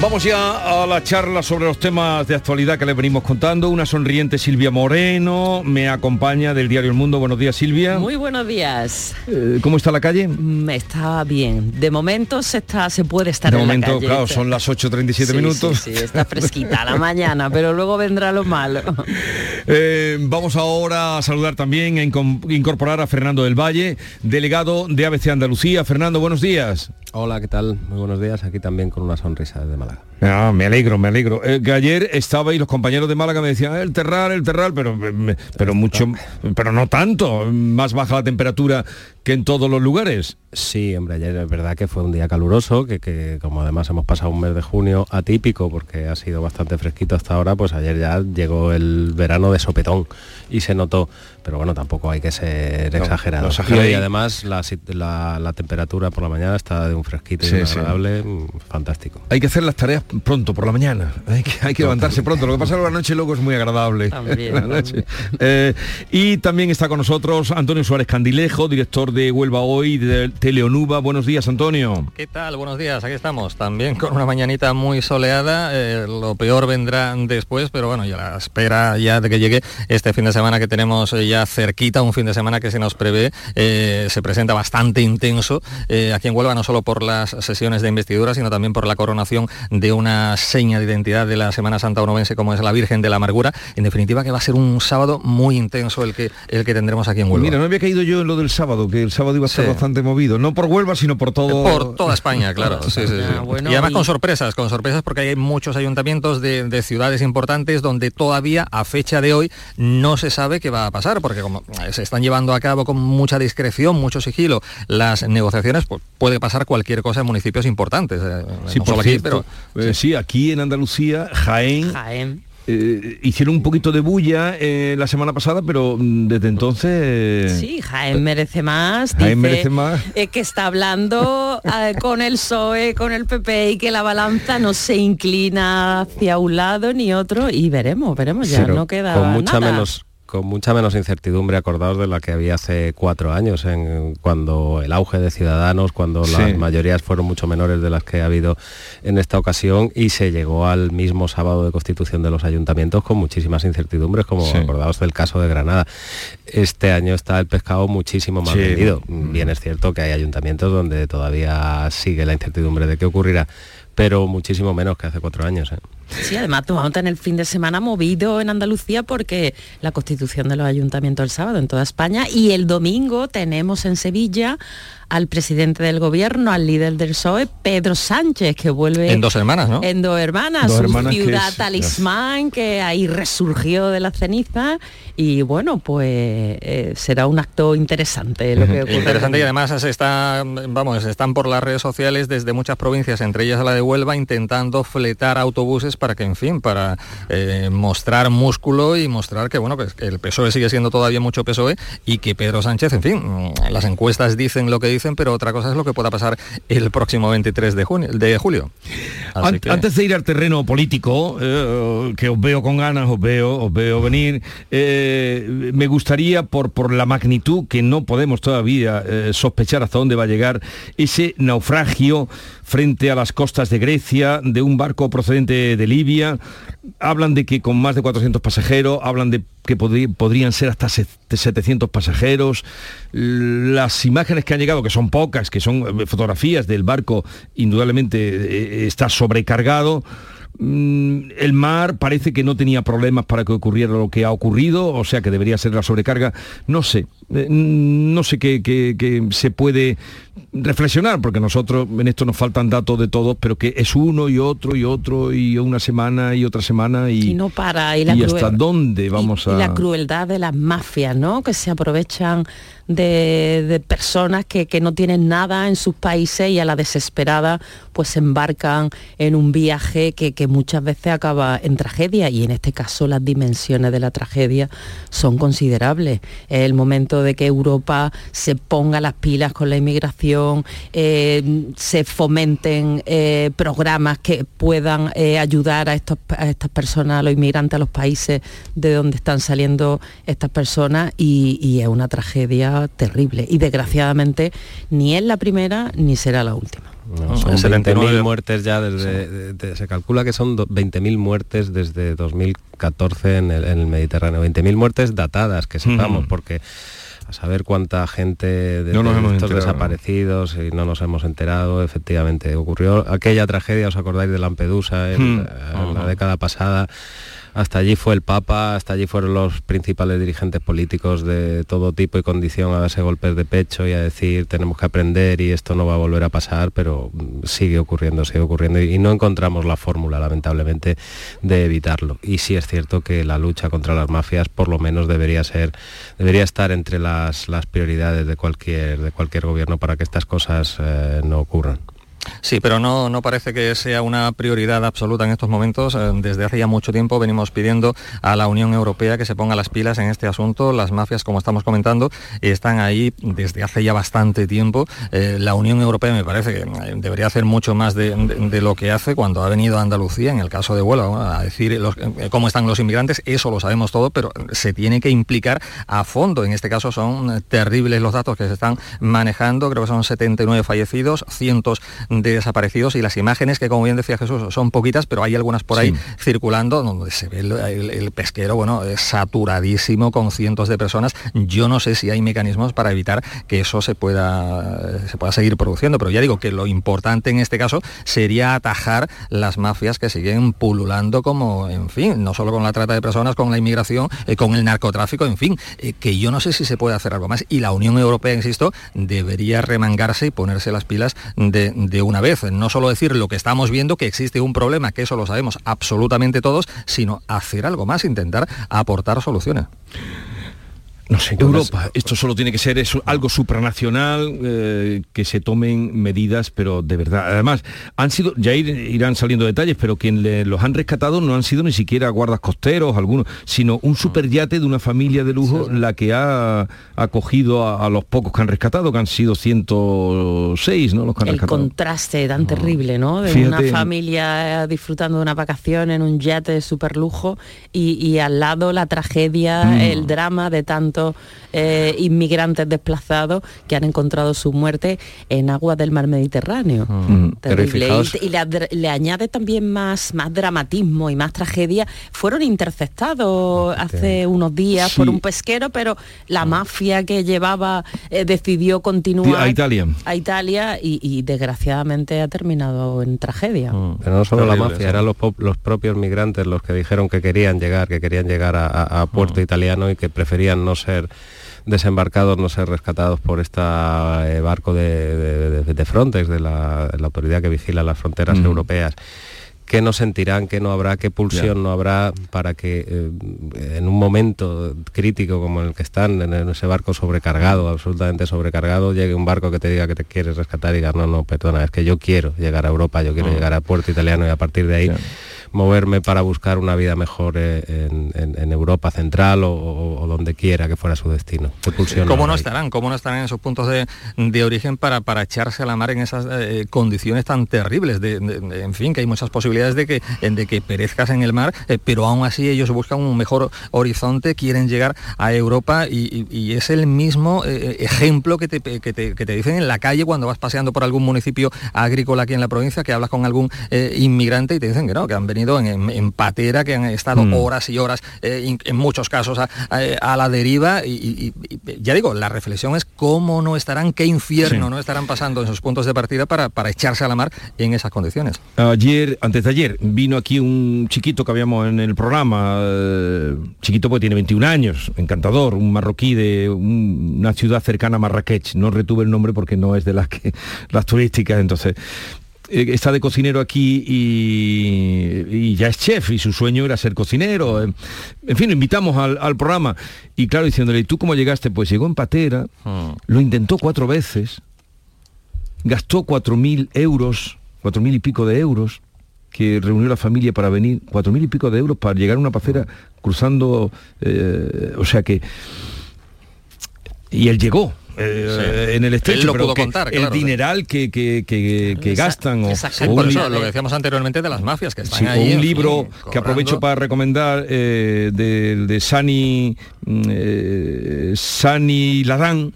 Speaker 1: Vamos ya a la charla sobre los temas de actualidad que le venimos contando. Una sonriente Silvia Moreno me acompaña del diario El Mundo. Buenos días, Silvia.
Speaker 50: Muy buenos días.
Speaker 1: Eh, ¿Cómo está la calle?
Speaker 50: Me está bien. De momento se está, se puede estar
Speaker 1: de
Speaker 50: en
Speaker 1: momento,
Speaker 50: la calle.
Speaker 1: claro, son las 8.37 minutos.
Speaker 50: Sí, sí, está fresquita la mañana, pero luego vendrá lo malo.
Speaker 1: Eh, vamos ahora a saludar también, a incom- incorporar a Fernando del Valle, delegado de ABC Andalucía. Fernando, buenos días.
Speaker 51: Hola, ¿qué tal? Muy buenos días. Aquí también con una sonrisa desde Málaga.
Speaker 1: Ah, me alegro, me alegro. Eh, que ayer estaba y los compañeros de Málaga me decían, "Ah, el terral, el terral, pero, pero mucho, pero no tanto. Más baja la temperatura que en todos los lugares.
Speaker 51: Sí, hombre, ayer es verdad que fue un día caluroso, que, que como además hemos pasado un mes de junio atípico porque ha sido bastante fresquito hasta ahora, pues ayer ya llegó el verano de sopetón y se notó. Pero bueno, tampoco hay que ser
Speaker 1: No,
Speaker 51: exagerado.
Speaker 1: no
Speaker 51: y además la, la- la temperatura por la mañana está de un fresquito y
Speaker 1: Sí,
Speaker 51: un
Speaker 1: sí.
Speaker 51: agradable mm, fantástico.
Speaker 1: Hay que hacer las tareas pronto, por la mañana. Hay que, hay que levantarse pronto. Lo que pasa es que la noche luego es muy agradable. La noche. Eh, y también está con nosotros Antonio Suárez Candilejo, director de Huelva Hoy, de Teleonuba. Buenos días, Antonio.
Speaker 52: ¿Qué tal? Buenos días, aquí estamos. También con una mañanita muy soleada. eh, lo peor vendrá después, pero bueno, ya la espera ya de que llegue este fin de semana que tenemos eh, ya cerquita, un fin de semana que se nos prevé, eh, se presenta bastante intenso eh, aquí en Huelva, no solo por las sesiones de investidura, sino también por la coronación de una seña de identidad de la Semana Santa onubense como es la Virgen de la Amargura. En definitiva, que va a ser un sábado muy intenso el que, el que tendremos aquí en Huelva.
Speaker 1: Mira, no había caído yo en lo del sábado, que el sábado iba a
Speaker 52: Sí.
Speaker 1: bastante movido. No por Huelva, sino por todo...
Speaker 52: Por toda España, claro. Sí, sí, sí.
Speaker 1: Ah, bueno,
Speaker 52: y además
Speaker 1: y-
Speaker 52: con sorpresas, con sorpresas porque hay muchos ayuntamientos de, de ciudades importantes donde todavía a fecha de hoy no se sabe qué va a pasar, porque como eh, se están llevando a cabo con mucha discreción, mucho sigilo las negociaciones, pues puede pasar cualquier cosa en municipios importantes. eh,
Speaker 1: Sí,
Speaker 52: no
Speaker 1: por
Speaker 52: solo aquí, pero
Speaker 1: eh, sí, aquí en Andalucía, Jaén, eh, hicieron un poquito de bulla eh, la semana pasada, pero mm, desde entonces...
Speaker 50: Sí, Jaén merece más.
Speaker 1: Jaén
Speaker 50: dice,
Speaker 1: merece más.
Speaker 50: eh, que está hablando eh, con el PSOE, con el PP y que la balanza no se inclina hacia un lado ni otro y veremos, veremos, ya
Speaker 51: Pero
Speaker 50: no queda
Speaker 51: con mucha
Speaker 50: nada.
Speaker 51: menos con mucha menos incertidumbre acordados de la que había hace cuatro años en cuando el auge de ciudadanos cuando
Speaker 1: Sí.
Speaker 51: las mayorías fueron mucho menores de las que ha habido en esta ocasión y se llegó al mismo sábado de constitución de los ayuntamientos con muchísimas incertidumbres como
Speaker 1: Sí.
Speaker 51: acordados del caso de Granada este año está el pescado muchísimo más
Speaker 1: Sí.
Speaker 51: vendido bien es cierto que hay ayuntamientos donde todavía sigue la incertidumbre de qué ocurrirá pero muchísimo menos que hace cuatro años ¿eh?
Speaker 50: Sí, además vamos a tener el fin de semana movido en Andalucía porque la constitución de los ayuntamientos el sábado en toda España y el domingo tenemos en Sevilla al presidente del gobierno, al líder del PSOE, Pedro Sánchez, que vuelve
Speaker 52: en dos hermanas, ¿no?
Speaker 50: en Dos Hermanas,
Speaker 52: Dos
Speaker 50: su
Speaker 52: Hermanas, que
Speaker 50: ciudad
Speaker 52: es-
Speaker 50: talismán, que ahí resurgió de las cenizas y bueno, pues eh, será un acto interesante lo que ocurre.
Speaker 52: Interesante y además se está, vamos, están por las redes sociales desde muchas provincias, entre ellas la de Huelva, intentando fletar autobuses para que, en fin, para eh, mostrar músculo y mostrar que, bueno, pues que el PSOE sigue siendo todavía mucho PSOE y que Pedro Sánchez, en fin, las encuestas dicen lo que dicen, pero otra cosa es lo que pueda pasar el próximo 23 de, junio, de julio. Que-
Speaker 1: Antes de ir al terreno político, eh, que os veo con ganas, os veo, os veo venir, eh, me gustaría, por, por la magnitud que no podemos todavía eh, sospechar hasta dónde va a llegar, ese naufragio frente a las costas de Grecia, de un barco procedente de Libia. Hablan de que con más de 400 pasajeros, hablan de que podrían ser hasta se- 700 pasajeros. Las imágenes que han llegado, que son pocas, que son eh, fotografías del barco, indudablemente eh, está sobrecargado. Mm, El mar parece que no tenía problemas para que ocurriera lo que ha ocurrido, o sea que debería ser la sobrecarga. No sé, no sé qué, qué- qué se puede reflexionar, porque nosotros en esto nos faltan datos de todos, pero que es uno y otro y otro y una semana y otra semana y,
Speaker 50: Y no para, y la
Speaker 1: y hasta dónde vamos
Speaker 50: y
Speaker 1: a...
Speaker 50: la crueldad de las mafias, ¿no? Que se aprovechan de, de personas que, que no tienen nada en sus países y a la desesperada pues se embarcan en un viaje que, que muchas veces acaba en tragedia y en este caso las dimensiones de la tragedia son considerables. Es el momento de que Europa se ponga las pilas con la inmigración, eh, se fomenten eh, programas que puedan eh, ayudar a, estos, a estas personas, a los inmigrantes, a los países de donde están saliendo estas personas y, y es una tragedia terrible. Y desgraciadamente ni es la primera ni será la última.
Speaker 51: No, son 20.000 muertes ya desde, de- de- se calcula que son do- 20.000 muertes desde 2014 en el, en el Mediterráneo, 20.000 muertes datadas, que sepamos, porque a saber cuánta gente de,
Speaker 1: No nos
Speaker 51: de
Speaker 1: hemos
Speaker 51: estos
Speaker 1: enterado.
Speaker 51: desaparecidos y no nos hemos enterado, efectivamente. Ocurrió aquella tragedia, ¿os acordáis de Lampedusa en,
Speaker 1: Hmm.
Speaker 51: en la década pasada? Hasta allí fue el Papa, hasta allí fueron los principales dirigentes políticos de todo tipo y condición a darse golpes de pecho y a decir tenemos que aprender y esto no va a volver a pasar, pero mm, sigue ocurriendo, sigue ocurriendo y no encontramos la fórmula, lamentablemente, de evitarlo. Y sí es cierto que la lucha contra las mafias por lo menos debería ser, debería estar entre las, las prioridades de cualquier, de cualquier gobierno para que estas cosas eh, no ocurran.
Speaker 52: Sí, pero no, no parece que sea una prioridad absoluta en estos momentos. Eh, Desde hace ya mucho tiempo venimos pidiendo a la Unión Europea que se ponga las pilas en este asunto. Las mafias, como estamos comentando, están ahí desde hace ya bastante tiempo. Eh, la Unión Europea me parece que eh, debería hacer mucho más de, lo que hace cuando ha venido a Andalucía, en el caso de Huelva, a decir cómo están los inmigrantes. Eso lo sabemos todo, pero se tiene que implicar a fondo. En este caso son terribles los datos que se están manejando. Creo que son 79 fallecidos, cientos de desaparecidos y las imágenes que, como bien decía Jesús, son poquitas, pero hay algunas por ahí
Speaker 1: Sí.
Speaker 52: circulando donde se ve el, el- el pesquero, bueno, es saturadísimo con cientos de personas. Yo no sé si hay mecanismos para evitar que eso se pueda, se pueda seguir produciendo, pero ya digo que lo importante en este caso sería atajar las mafias que siguen pululando como, en fin, no solo con la trata de personas, con la inmigración, eh, con el narcotráfico, en fin, eh, que yo no sé si se puede hacer algo más. Y la Unión Europea, insisto, debería remangarse y ponerse las pilas de, de una vez. No solo decir lo que estamos viendo, que existe un problema, que eso lo sabemos absolutamente todos, sino hacer algo más, intentar aportar soluciones.
Speaker 1: No sé, Europa, esto solo tiene que ser eso, algo supranacional, eh, que se tomen medidas, pero de verdad. Además, han sido, ya ir- irán saliendo detalles, pero quien le- los han rescatado no han sido ni siquiera guardas costeros, algunos, sino un superyate de una familia de lujo la que ha acogido a, a los pocos que han rescatado, que han sido 106, ¿no? Los que han
Speaker 50: el
Speaker 1: rescatado.
Speaker 50: contraste tan terrible, ¿no? De
Speaker 1: Fíjate.
Speaker 50: una familia disfrutando de una vacación en un yate de super lujo y, y al lado la tragedia,
Speaker 1: Mm.
Speaker 50: el drama de tantos eh, inmigrantes desplazados que han encontrado su muerte en aguas del mar Mediterráneo.
Speaker 51: Mm. Y
Speaker 50: Terrible. Y, y le, añade también más, más dramatismo y más tragedia. Fueron interceptados hace unos días por un pesquero, pero la mafia que llevaba eh, decidió continuar
Speaker 1: A Italia.
Speaker 50: a Italia y, y desgraciadamente ha terminado en tragedia.
Speaker 51: Pero no solo la mafia,
Speaker 1: sí.
Speaker 51: eran los, propios migrantes los que dijeron que querían llegar, que querían llegar a, a- a puerto italiano y que preferían no ser desembarcados, no ser rescatados por este barco de, de- de- de Frontex, de la, autoridad que vigila las fronteras
Speaker 1: Mm.
Speaker 51: europeas. ¿Qué no sentirán, qué no habrá, qué pulsión no habrá para que eh, en un momento crítico como el que están, en ese barco sobrecargado, absolutamente sobrecargado, llegue un barco que te diga que te quieres rescatar y digas, no, no, perdona, es que yo quiero llegar a Europa, yo quiero
Speaker 1: Mm.
Speaker 51: llegar a puerto italiano y a partir de ahí. Moverme para buscar una vida mejor eh, en, en- en Europa central o, o- o donde quiera que fuera su destino. ¿Qué pulsión
Speaker 52: ¿Cómo no estarán? ¿Cómo no estarán en esos puntos de, de origen para, para echarse a la mar en esas eh, condiciones tan terribles? De, en fin, que hay muchas posibilidades de que, de que perezcas en el mar, eh, pero aún así ellos buscan un mejor horizonte, quieren llegar a Europa y, y- y es el mismo eh, ejemplo que te, que, te, que te dicen en la calle cuando vas paseando por algún municipio agrícola aquí en la provincia, que hablas con algún inmigrante y te dicen que no, que han venido en, en- en patera, que han estado
Speaker 1: Mm.
Speaker 52: horas y horas, eh, in- en muchos casos a, a- a la deriva y, y- y- y ya digo, la reflexión es cómo no estarán, qué infierno
Speaker 1: Sí.
Speaker 52: no estarán pasando en sus puntos de partida para, para echarse a la mar en esas condiciones.
Speaker 1: Ayer, antes de ayer, vino aquí un chiquito que habíamos en el programa, eh, chiquito porque tiene 21 años, encantador, un marroquí de un- una ciudad cercana a Marrakech. No retuve el nombre porque no es de las que las turísticas, entonces eh, está de cocinero aquí y, y ya es chef y su sueño era ser cocinero. eh. En fin, lo invitamos al, al programa y claro, diciéndole, ¿y tú cómo llegaste? Pues llegó en patera, lo intentó cuatro veces, gastó cuatro mil euros, cuatro mil y pico de euros, que reunió la familia para venir, cuatro mil y pico de euros para llegar a una pacera cruzando, eh, o sea que... Y él llegó. Eh,
Speaker 52: Sí.
Speaker 1: en el estrecho
Speaker 52: Él lo
Speaker 1: pero
Speaker 52: pudo
Speaker 1: que
Speaker 52: contar,
Speaker 1: el
Speaker 52: claro,
Speaker 1: dineral que, que- que- que
Speaker 52: Esa-
Speaker 1: gastan o,
Speaker 52: Sí,
Speaker 1: o
Speaker 52: por
Speaker 1: un
Speaker 52: eso,
Speaker 1: li-
Speaker 52: lo que decíamos anteriormente de las mafias que están
Speaker 1: Sí, o
Speaker 52: ahí.
Speaker 1: un
Speaker 52: en
Speaker 1: libro que aprovecho para recomendar eh, de, de Sani mm, eh, Sani Ladán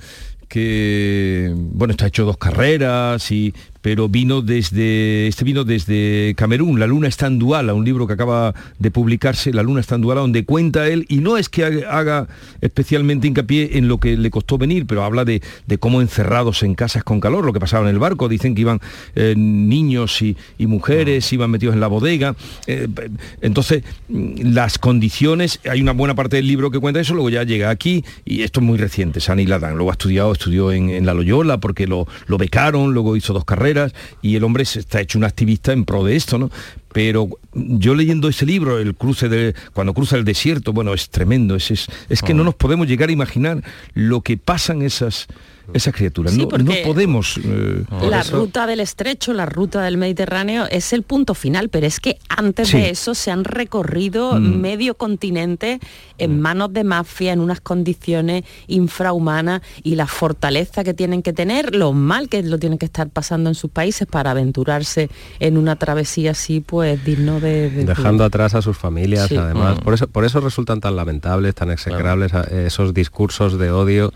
Speaker 1: que bueno está hecho dos carreras y pero vino desde este vino desde Camerún. La luna está en Duala un libro que acaba de publicarse La luna está en Duala donde cuenta él y no es que haga- especialmente hincapié en lo que le costó venir pero habla de, de cómo encerrados en casas con calor lo que pasaba en el barco dicen que iban eh, niños y, y mujeres iban metidos en la bodega eh, entonces mm, las condiciones hay una buena parte del libro que cuenta eso luego ya llega aquí y esto es muy reciente Sani Ladan luego ha estudiado estudió en, en la Loyola porque lo, lo becaron luego hizo dos carreras y el hombre se está hecho un activista en pro de esto no pero yo leyendo ese libro el cruce de cuando cruza el desierto bueno es tremendo es, es, es que no nos podemos llegar a imaginar lo que pasan esas esas criaturas.
Speaker 50: Sí,
Speaker 1: no, no podemos... eh,
Speaker 50: La ruta del estrecho, la ruta del Mediterráneo es el punto final, pero es que antes
Speaker 1: Sí.
Speaker 50: de eso se han recorrido
Speaker 1: Mm.
Speaker 50: medio continente en manos de mafia, en unas condiciones infrahumanas y la fortaleza que tienen que tener, lo mal que lo tienen que estar pasando en sus países para aventurarse en una travesía así, pues digno de... de-
Speaker 51: dejando atrás a sus familias
Speaker 50: Sí.
Speaker 51: además
Speaker 50: Mm.
Speaker 51: por eso por eso resultan tan lamentables tan execrables esos discursos de odio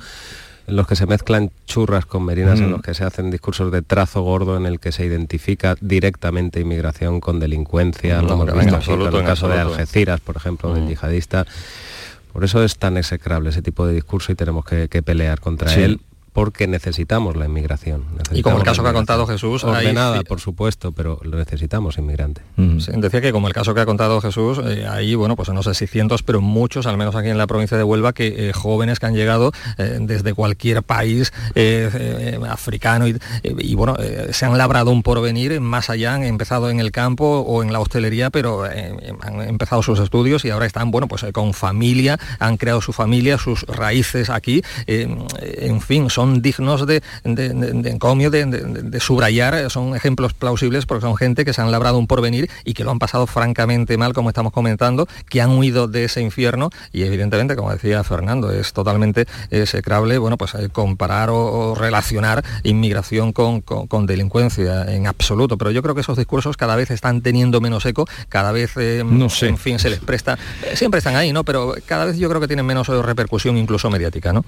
Speaker 51: en los que se mezclan churras con merinas, en
Speaker 1: Mm.
Speaker 51: los que se hacen discursos de trazo gordo, en el que se identifica directamente inmigración con delincuencia,
Speaker 52: No,
Speaker 51: lo hemos
Speaker 52: en absoluto,
Speaker 51: con el
Speaker 52: en
Speaker 51: caso de. Algeciras, por ejemplo, del yihadista. Por eso es tan execrable ese tipo de discurso y tenemos que, que pelear contra
Speaker 52: Sí.
Speaker 51: él porque necesitamos la inmigración.
Speaker 52: Y como el caso que ha contado Jesús, hay
Speaker 51: Ordenada,
Speaker 52: ci-
Speaker 51: por supuesto, pero lo necesitamos inmigrante.
Speaker 52: Sí, decía que como el caso que ha contado Jesús, eh, ahí, bueno, pues no sé si cientos, pero muchos, al menos aquí en la provincia de Huelva, que eh, jóvenes que han llegado eh, desde cualquier país eh, eh, africano y, eh, y, bueno, eh, se han labrado un porvenir más allá, han empezado en el campo o en la hostelería, pero eh, han empezado sus estudios y ahora están, bueno, pues eh, con familia, han creado su familia, sus raíces aquí, eh, en fin, son dignos de, de, de- de encomio, de, subrayar, son ejemplos plausibles porque son gente que se han labrado un porvenir y que lo han pasado francamente mal, como estamos comentando, que han huido de ese infierno y evidentemente, como decía Fernando, es totalmente execrable, bueno, pues eh, comparar o, o relacionar inmigración con, con- con delincuencia en absoluto, pero yo creo que esos discursos cada vez están teniendo menos eco, cada vez, eh,
Speaker 1: No sé.
Speaker 52: en fin, se les presta, eh, siempre están ahí, ¿no? Pero cada vez yo creo que tienen menos repercusión incluso mediática, ¿no?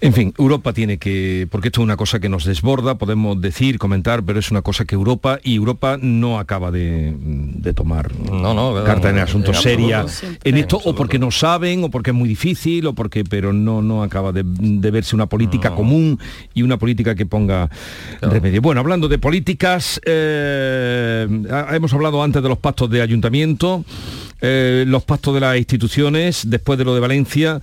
Speaker 1: En fin, Europa tiene que, porque esto es una cosa que nos desborda, podemos decir, comentar, pero es una cosa que Europa y Europa no acaba de, de tomar
Speaker 52: no, no,
Speaker 1: carta en el
Speaker 52: en
Speaker 1: asunto
Speaker 52: absoluto.
Speaker 1: seria en esto, o porque no saben, o porque es muy difícil, o porque, pero no, no acaba de, de verse una política común y una política que ponga remedio. Bueno, hablando de políticas, eh, hemos hablado antes de los pactos de ayuntamiento. Eh, los pactos de las instituciones, después de lo de Valencia,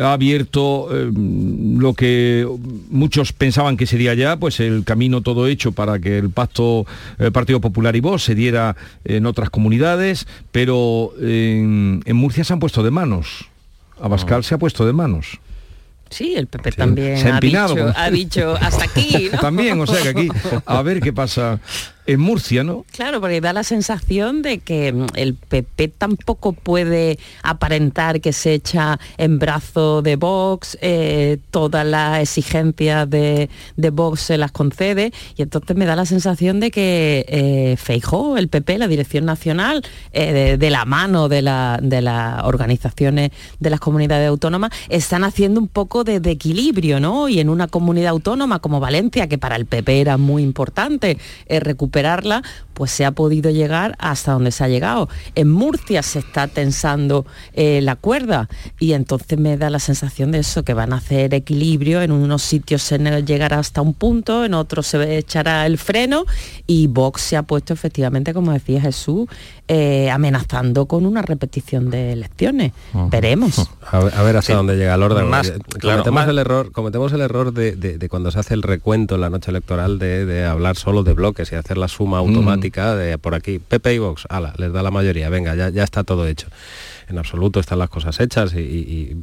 Speaker 1: ha abierto eh, lo que muchos pensaban que sería ya, pues el camino todo hecho para que el pacto eh, Partido Popular y Vox se diera en otras comunidades, pero en, en Murcia se han puesto de manos. Abascal se ha puesto de manos.
Speaker 50: Sí, el PP también
Speaker 1: se ha
Speaker 50: ha,
Speaker 1: empinado,
Speaker 50: dicho,
Speaker 1: como-
Speaker 50: ha dicho hasta aquí, ¿no?
Speaker 1: También, o sea que aquí, a ver qué pasa en Murcia, ¿no?
Speaker 50: Claro, porque da la sensación de que mm, el PP tampoco puede aparentar que se echa en brazo de Vox, eh, todas las exigencias de, de Vox se las concede, y entonces me da la sensación de que eh, Feijó, el PP, la Dirección Nacional, eh, de, la mano de, la- de las organizaciones de las comunidades autónomas, están haciendo un poco de, de equilibrio, ¿no? Y en una comunidad autónoma como Valencia, que para el PP era muy importante eh, recuperarla, pues se ha podido llegar hasta donde se ha llegado. En Murcia se está tensando eh, la cuerda y entonces me da la sensación de eso, que van a hacer equilibrio, en unos sitios se llegará hasta un punto, en otros se echará el freno y Vox se ha puesto efectivamente, como decía Jesús, eh, amenazando con una repetición de elecciones. Veremos.
Speaker 51: A ver, a ver hasta
Speaker 50: Sí.
Speaker 51: dónde llega el orden.
Speaker 50: Más- claro,
Speaker 51: cometemos,
Speaker 50: más-
Speaker 51: el error, cometemos el error de, de- de cuando se hace el recuento en la noche electoral de, de hablar solo de bloques y hacer la suma automática de por aquí, PP y Vox, ala, les da la mayoría, venga, ya, ya está todo hecho. En absoluto están las cosas hechas y, y-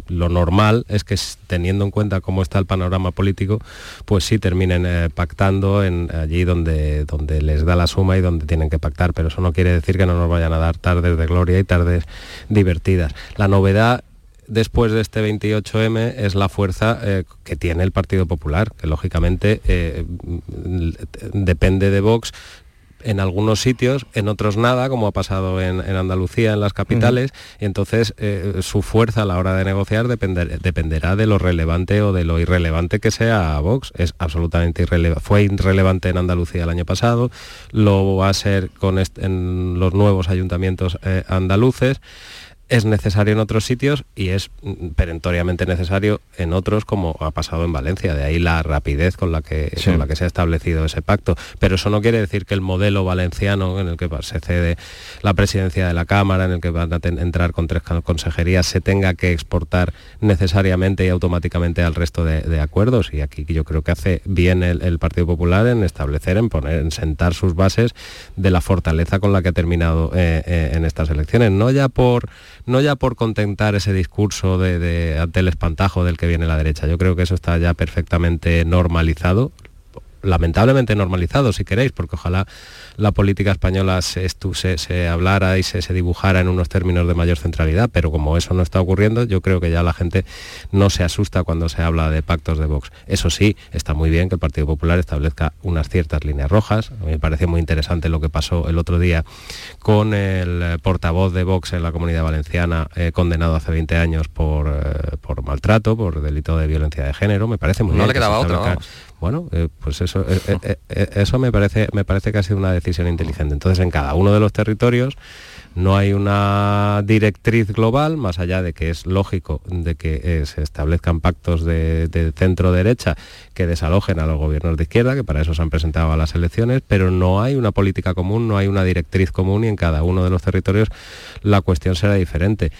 Speaker 51: y lo normal es que teniendo en cuenta cómo está el panorama político, pues sí terminen eh, pactando en allí donde, donde les da la suma y donde tienen que pactar, pero eso no quiere decir que no nos vayan a dar tardes de gloria y tardes divertidas. La novedad después de este 28M es la fuerza eh, que tiene el Partido Popular, que lógicamente eh, mm, depende de Vox en algunos sitios, en otros nada, como ha pasado en, en Andalucía, en las capitales, y entonces eh, su fuerza a la hora de negociar depender- dependerá de lo relevante o de lo irrelevante que sea Vox. Es absolutamente irrelevante. Fue irrelevante en Andalucía el año pasado, lo va a ser con en los nuevos ayuntamientos andaluces es necesario en otros sitios y es perentoriamente necesario en otros como ha pasado en Valencia, de ahí la rapidez con la que,
Speaker 1: Sí.
Speaker 51: con la que se ha establecido ese pacto. Pero eso no quiere decir que el modelo valenciano en el que se cede la presidencia de la Cámara, en el que van a entrar con tres consejerías, se tenga que exportar necesariamente y automáticamente al resto de, de acuerdos. Y aquí yo creo que hace bien el, el Partido Popular en establecer, en poner, en sentar sus bases de la fortaleza con la que ha terminado eh, eh, en estas elecciones. No ya por no ya por contentar ese discurso de, ante el espantajo del que viene la derecha. Yo creo que eso está ya perfectamente normalizado lamentablemente normalizado, si queréis, porque ojalá la política española se, se, se hablara y se, se, dibujara en unos términos de mayor centralidad, pero como eso no está ocurriendo, yo creo que ya la gente no se asusta cuando se habla de pactos de Vox. Eso sí, está muy bien que el Partido Popular establezca unas ciertas líneas rojas. A mí me parece muy interesante lo que pasó el otro día con el portavoz de Vox en la comunidad valenciana, eh, condenado hace 20 años por, eh, por maltrato, por delito de violencia de género. Me parece muy
Speaker 52: no
Speaker 51: bien.
Speaker 52: le quedaba otro,
Speaker 51: bueno, eh, pues eso, eh, eh, eso me parece, me parece que ha sido una decisión inteligente. Entonces, en cada uno de los territorios no hay una directriz global, más allá de que es lógico de que se establezcan pactos de, de centro-derecha que desalojen a los gobiernos de izquierda, que para eso se han presentado a las elecciones, pero no hay una política común, no hay una directriz común y en cada uno de los territorios la cuestión será diferente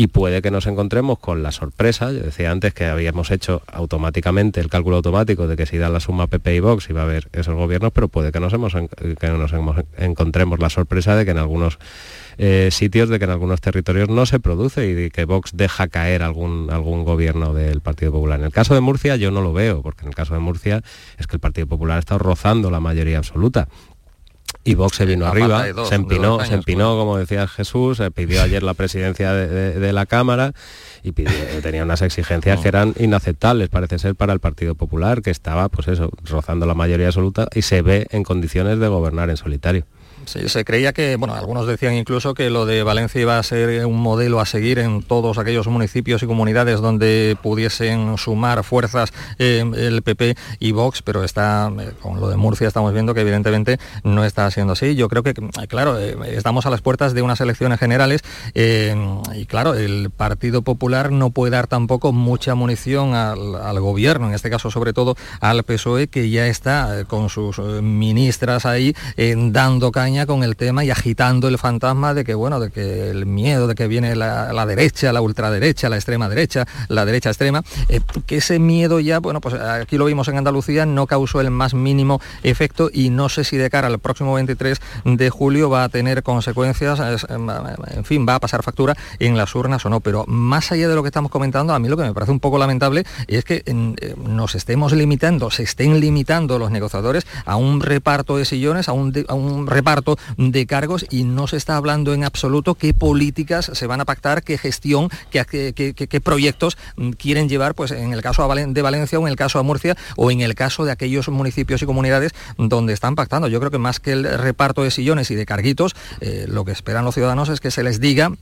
Speaker 51: y puede que nos encontremos con la sorpresa, yo decía antes que habíamos hecho automáticamente el cálculo automático de que si da la suma PP y Vox iba a haber esos gobiernos, pero puede que nos, encontremos la sorpresa de que en algunos eh, sitios, de que en algunos territorios no se produce y de que Vox deja caer algún, algún gobierno del Partido Popular. En el caso de Murcia yo no lo veo, porque en el caso de Murcia es que el Partido Popular ha estado rozando la mayoría absoluta y Vox se vino arriba, dos, se empinó, años, se empinó como decía Jesús, se pidió ayer la presidencia de, de, de la Cámara y pidió, tenía unas exigencias no. que eran inaceptables, parece ser, para el Partido Popular, que estaba, pues eso, rozando la mayoría absoluta y se ve en condiciones de gobernar en solitario.
Speaker 52: Sí, se creía que, bueno, algunos decían incluso que lo de Valencia iba a ser un modelo a seguir en todos aquellos municipios y comunidades donde pudiesen sumar fuerzas eh, el PP y Vox, pero está, eh, con lo de Murcia estamos viendo que evidentemente no está siendo así. Yo creo que, claro, eh, estamos a las puertas de unas elecciones generales y claro, el Partido Popular no puede dar tampoco mucha munición al, al, gobierno, en este caso sobre todo al PSOE, que ya está con sus ministras ahí dando caña con el tema y agitando el fantasma de que, bueno, de que el miedo de que viene la, derecha, la ultraderecha, la extrema derecha, la derecha extrema, eh, que ese miedo ya, bueno, pues aquí lo vimos en Andalucía, no causó el más mínimo efecto y no sé si de cara al próximo 23 de julio va a tener consecuencias, en fin, va a pasar factura en las urnas o no, pero más allá de lo que estamos comentando, a mí lo que me parece un poco lamentable es que eh, nos estemos limitando, se estén limitando los negociadores a un reparto de sillones, a un reparto de cargos y no se está hablando en absoluto qué políticas se van a pactar, qué gestión, qué, qué, qué, proyectos quieren llevar, pues en el caso de Valencia o en el caso de Murcia o en el caso de aquellos municipios y comunidades donde están pactando. Yo creo que más que el reparto de sillones y de carguitos, eh, lo que esperan los ciudadanos es que se les diga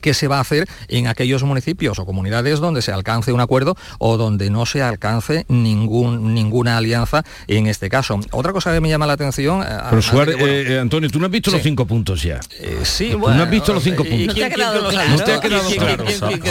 Speaker 52: qué se va a hacer en aquellos municipios o comunidades donde se alcance un acuerdo o donde no se alcance ningún, ninguna alianza en este caso. Otra cosa que me llama la atención...
Speaker 1: Pero Suárez, bueno, eh, Antonio, tú no has visto sí. los cinco puntos ya.
Speaker 52: Eh, sí,
Speaker 1: ¿Tú
Speaker 52: bueno,
Speaker 1: no has visto los cinco puntos.
Speaker 52: ¿No
Speaker 1: te
Speaker 52: ha quedado claro?
Speaker 1: No te ha quedado claro.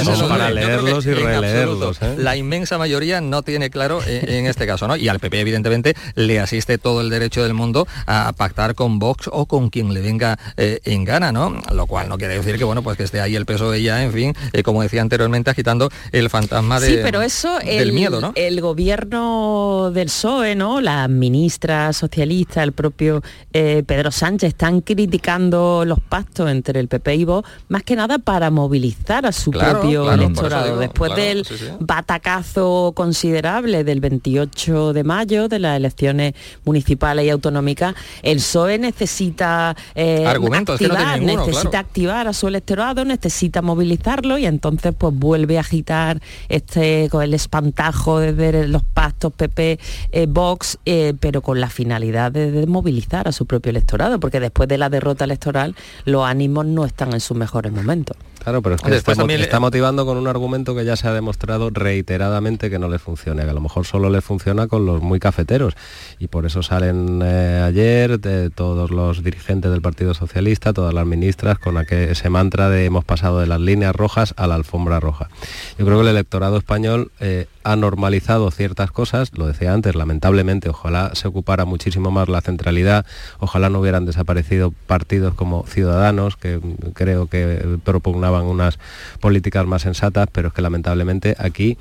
Speaker 51: Vamos para leerlos y releerlos. ¿eh?
Speaker 52: La inmensa mayoría no tiene claro en, en, este caso, ¿no? Y al PP, evidentemente, le asiste todo el derecho del mundo a pactar con Vox o con quien le venga eh, en gana, ¿no? Lo cual no quiere decir que, bueno, pues que esté ahí el peso de ella en fin, eh, como decía anteriormente, agitando el fantasma de,
Speaker 50: sí, pero eso,
Speaker 52: del
Speaker 50: el,
Speaker 52: miedo, ¿no?
Speaker 50: El gobierno del PSOE, ¿no? La ministra socialista, el propio eh, Pedro Sánchez, están criticando los pactos entre el PP y Vox, más que nada para movilizar a su
Speaker 52: claro,
Speaker 50: propio
Speaker 52: claro,
Speaker 50: electorado.
Speaker 52: digo,
Speaker 50: Después
Speaker 52: claro,
Speaker 50: del
Speaker 52: sí, sí.
Speaker 50: batacazo considerable del 28 de mayo, de las elecciones municipales y autonómicas, el PSOE necesita eh, activar,
Speaker 52: que no tiene ninguno,
Speaker 50: necesita activar a su electorado, necesita movilizarlo y entonces pues vuelve a agitar este con el espantajo desde los pactos PP eh, Vox eh, pero con la finalidad de, de, movilizar a su propio electorado porque después de la derrota electoral los ánimos no están en sus mejores momentos
Speaker 51: Claro, pero es que está, también... está, motivando con un argumento que ya se ha demostrado reiteradamente que no le funciona, que a lo mejor solo le funciona con los muy cafeteros. Y por eso salen eh, ayer de todos los dirigentes del Partido Socialista, todas las ministras, con aquel, ese mantra de hemos pasado de las líneas rojas a la alfombra roja. Yo creo que el electorado español eh, ha normalizado ciertas cosas, lo decía antes, lamentablemente, ojalá se ocupara muchísimo más la centralidad, ojalá no hubieran desaparecido partidos como Ciudadanos, que creo que propugnaban unas políticas más sensatas, pero es que lamentablemente aquí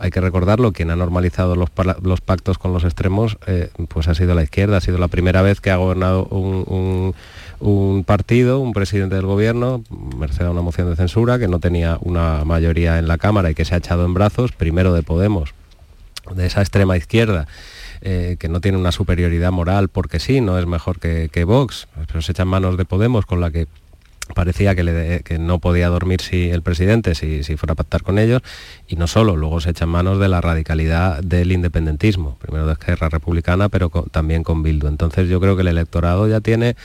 Speaker 51: hay que recordarlo, quien ha normalizado los, pactos con los extremos, eh, pues ha sido la izquierda, ha sido la primera vez que ha gobernado un, partido, un presidente del gobierno, merced a una moción de censura, que no tenía una mayoría en la Cámara y que se ha echado en brazos, primero de Podemos, de esa extrema izquierda, eh, que no tiene una superioridad moral porque sí, no es mejor que, que Vox, pero se echa en manos de Podemos con la que parecía que, no podía dormir si el presidente si, fuera a pactar con ellos y no solo, luego se echa en manos de la radicalidad del independentismo, primero de Esquerra Republicana, pero también con Bildu. Entonces yo creo que el electorado ya tiene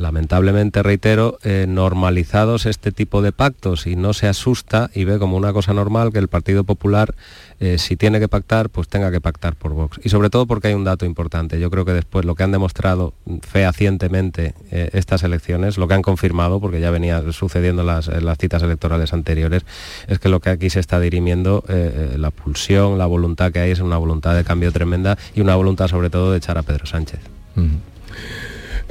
Speaker 51: lamentablemente, reitero, eh, normalizados este tipo de pactos y no se asusta y ve como una cosa normal que el Partido Popular, eh, si tiene que pactar, pues tenga que pactar por Vox. Y sobre todo porque hay un dato importante. Yo creo que después lo que han demostrado fehacientemente eh, estas elecciones, lo que han confirmado, porque ya venía sucediendo en las, las, citas electorales anteriores, es que lo que aquí se está dirimiendo, la pulsión, la voluntad que hay es una voluntad de cambio tremenda y una voluntad sobre todo de echar a Pedro Sánchez.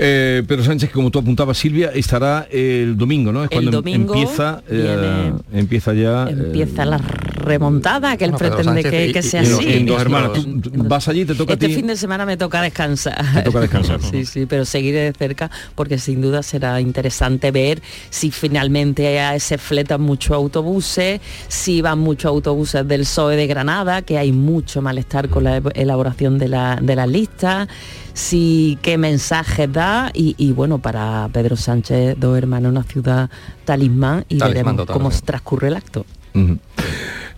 Speaker 1: Eh, Pedro Sánchez, como tú apuntabas, Silvia, estará el domingo, ¿no?
Speaker 50: Es cuando domingo
Speaker 1: empieza, eh, empieza ya...
Speaker 50: Empieza la remontada que él pretende que, sea así.
Speaker 1: En dos hermanas. Tú vas allí, te toca
Speaker 50: este
Speaker 1: a ti.
Speaker 50: fin de semana me toca descansar.
Speaker 1: Te toca descansar.
Speaker 50: sí, sí, pero seguiré de cerca porque sin duda será interesante ver si finalmente se fletan muchos autobuses, si van muchos autobuses del PSOE de Granada, que hay mucho malestar con la elaboración de la, de la lista si qué mensajes da. Y, bueno, para Pedro Sánchez, dos hermanos, una ciudad talismán y veremos cómo transcurre el acto.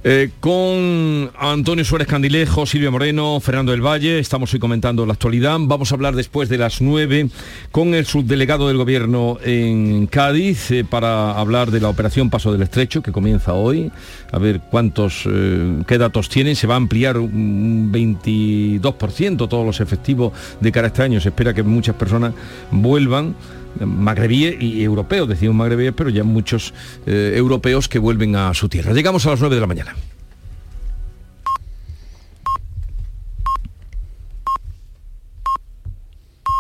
Speaker 1: Eh, con Antonio Suárez Candilejo, Silvia Moreno, Fernando del Valle, estamos hoy comentando la actualidad. Vamos a hablar después de las 9 con el subdelegado del Gobierno en Cádiz eh, para hablar de la operación Paso del Estrecho que comienza hoy. A ver cuántos, eh, qué datos tienen. Se va a ampliar un 22% todos los efectivos de cara a este año. Se espera que muchas personas vuelvan magrebíes y europeos, decimos magrebíes, pero ya muchos europeos que vuelven a su tierra. Llegamos a las 9 de la mañana.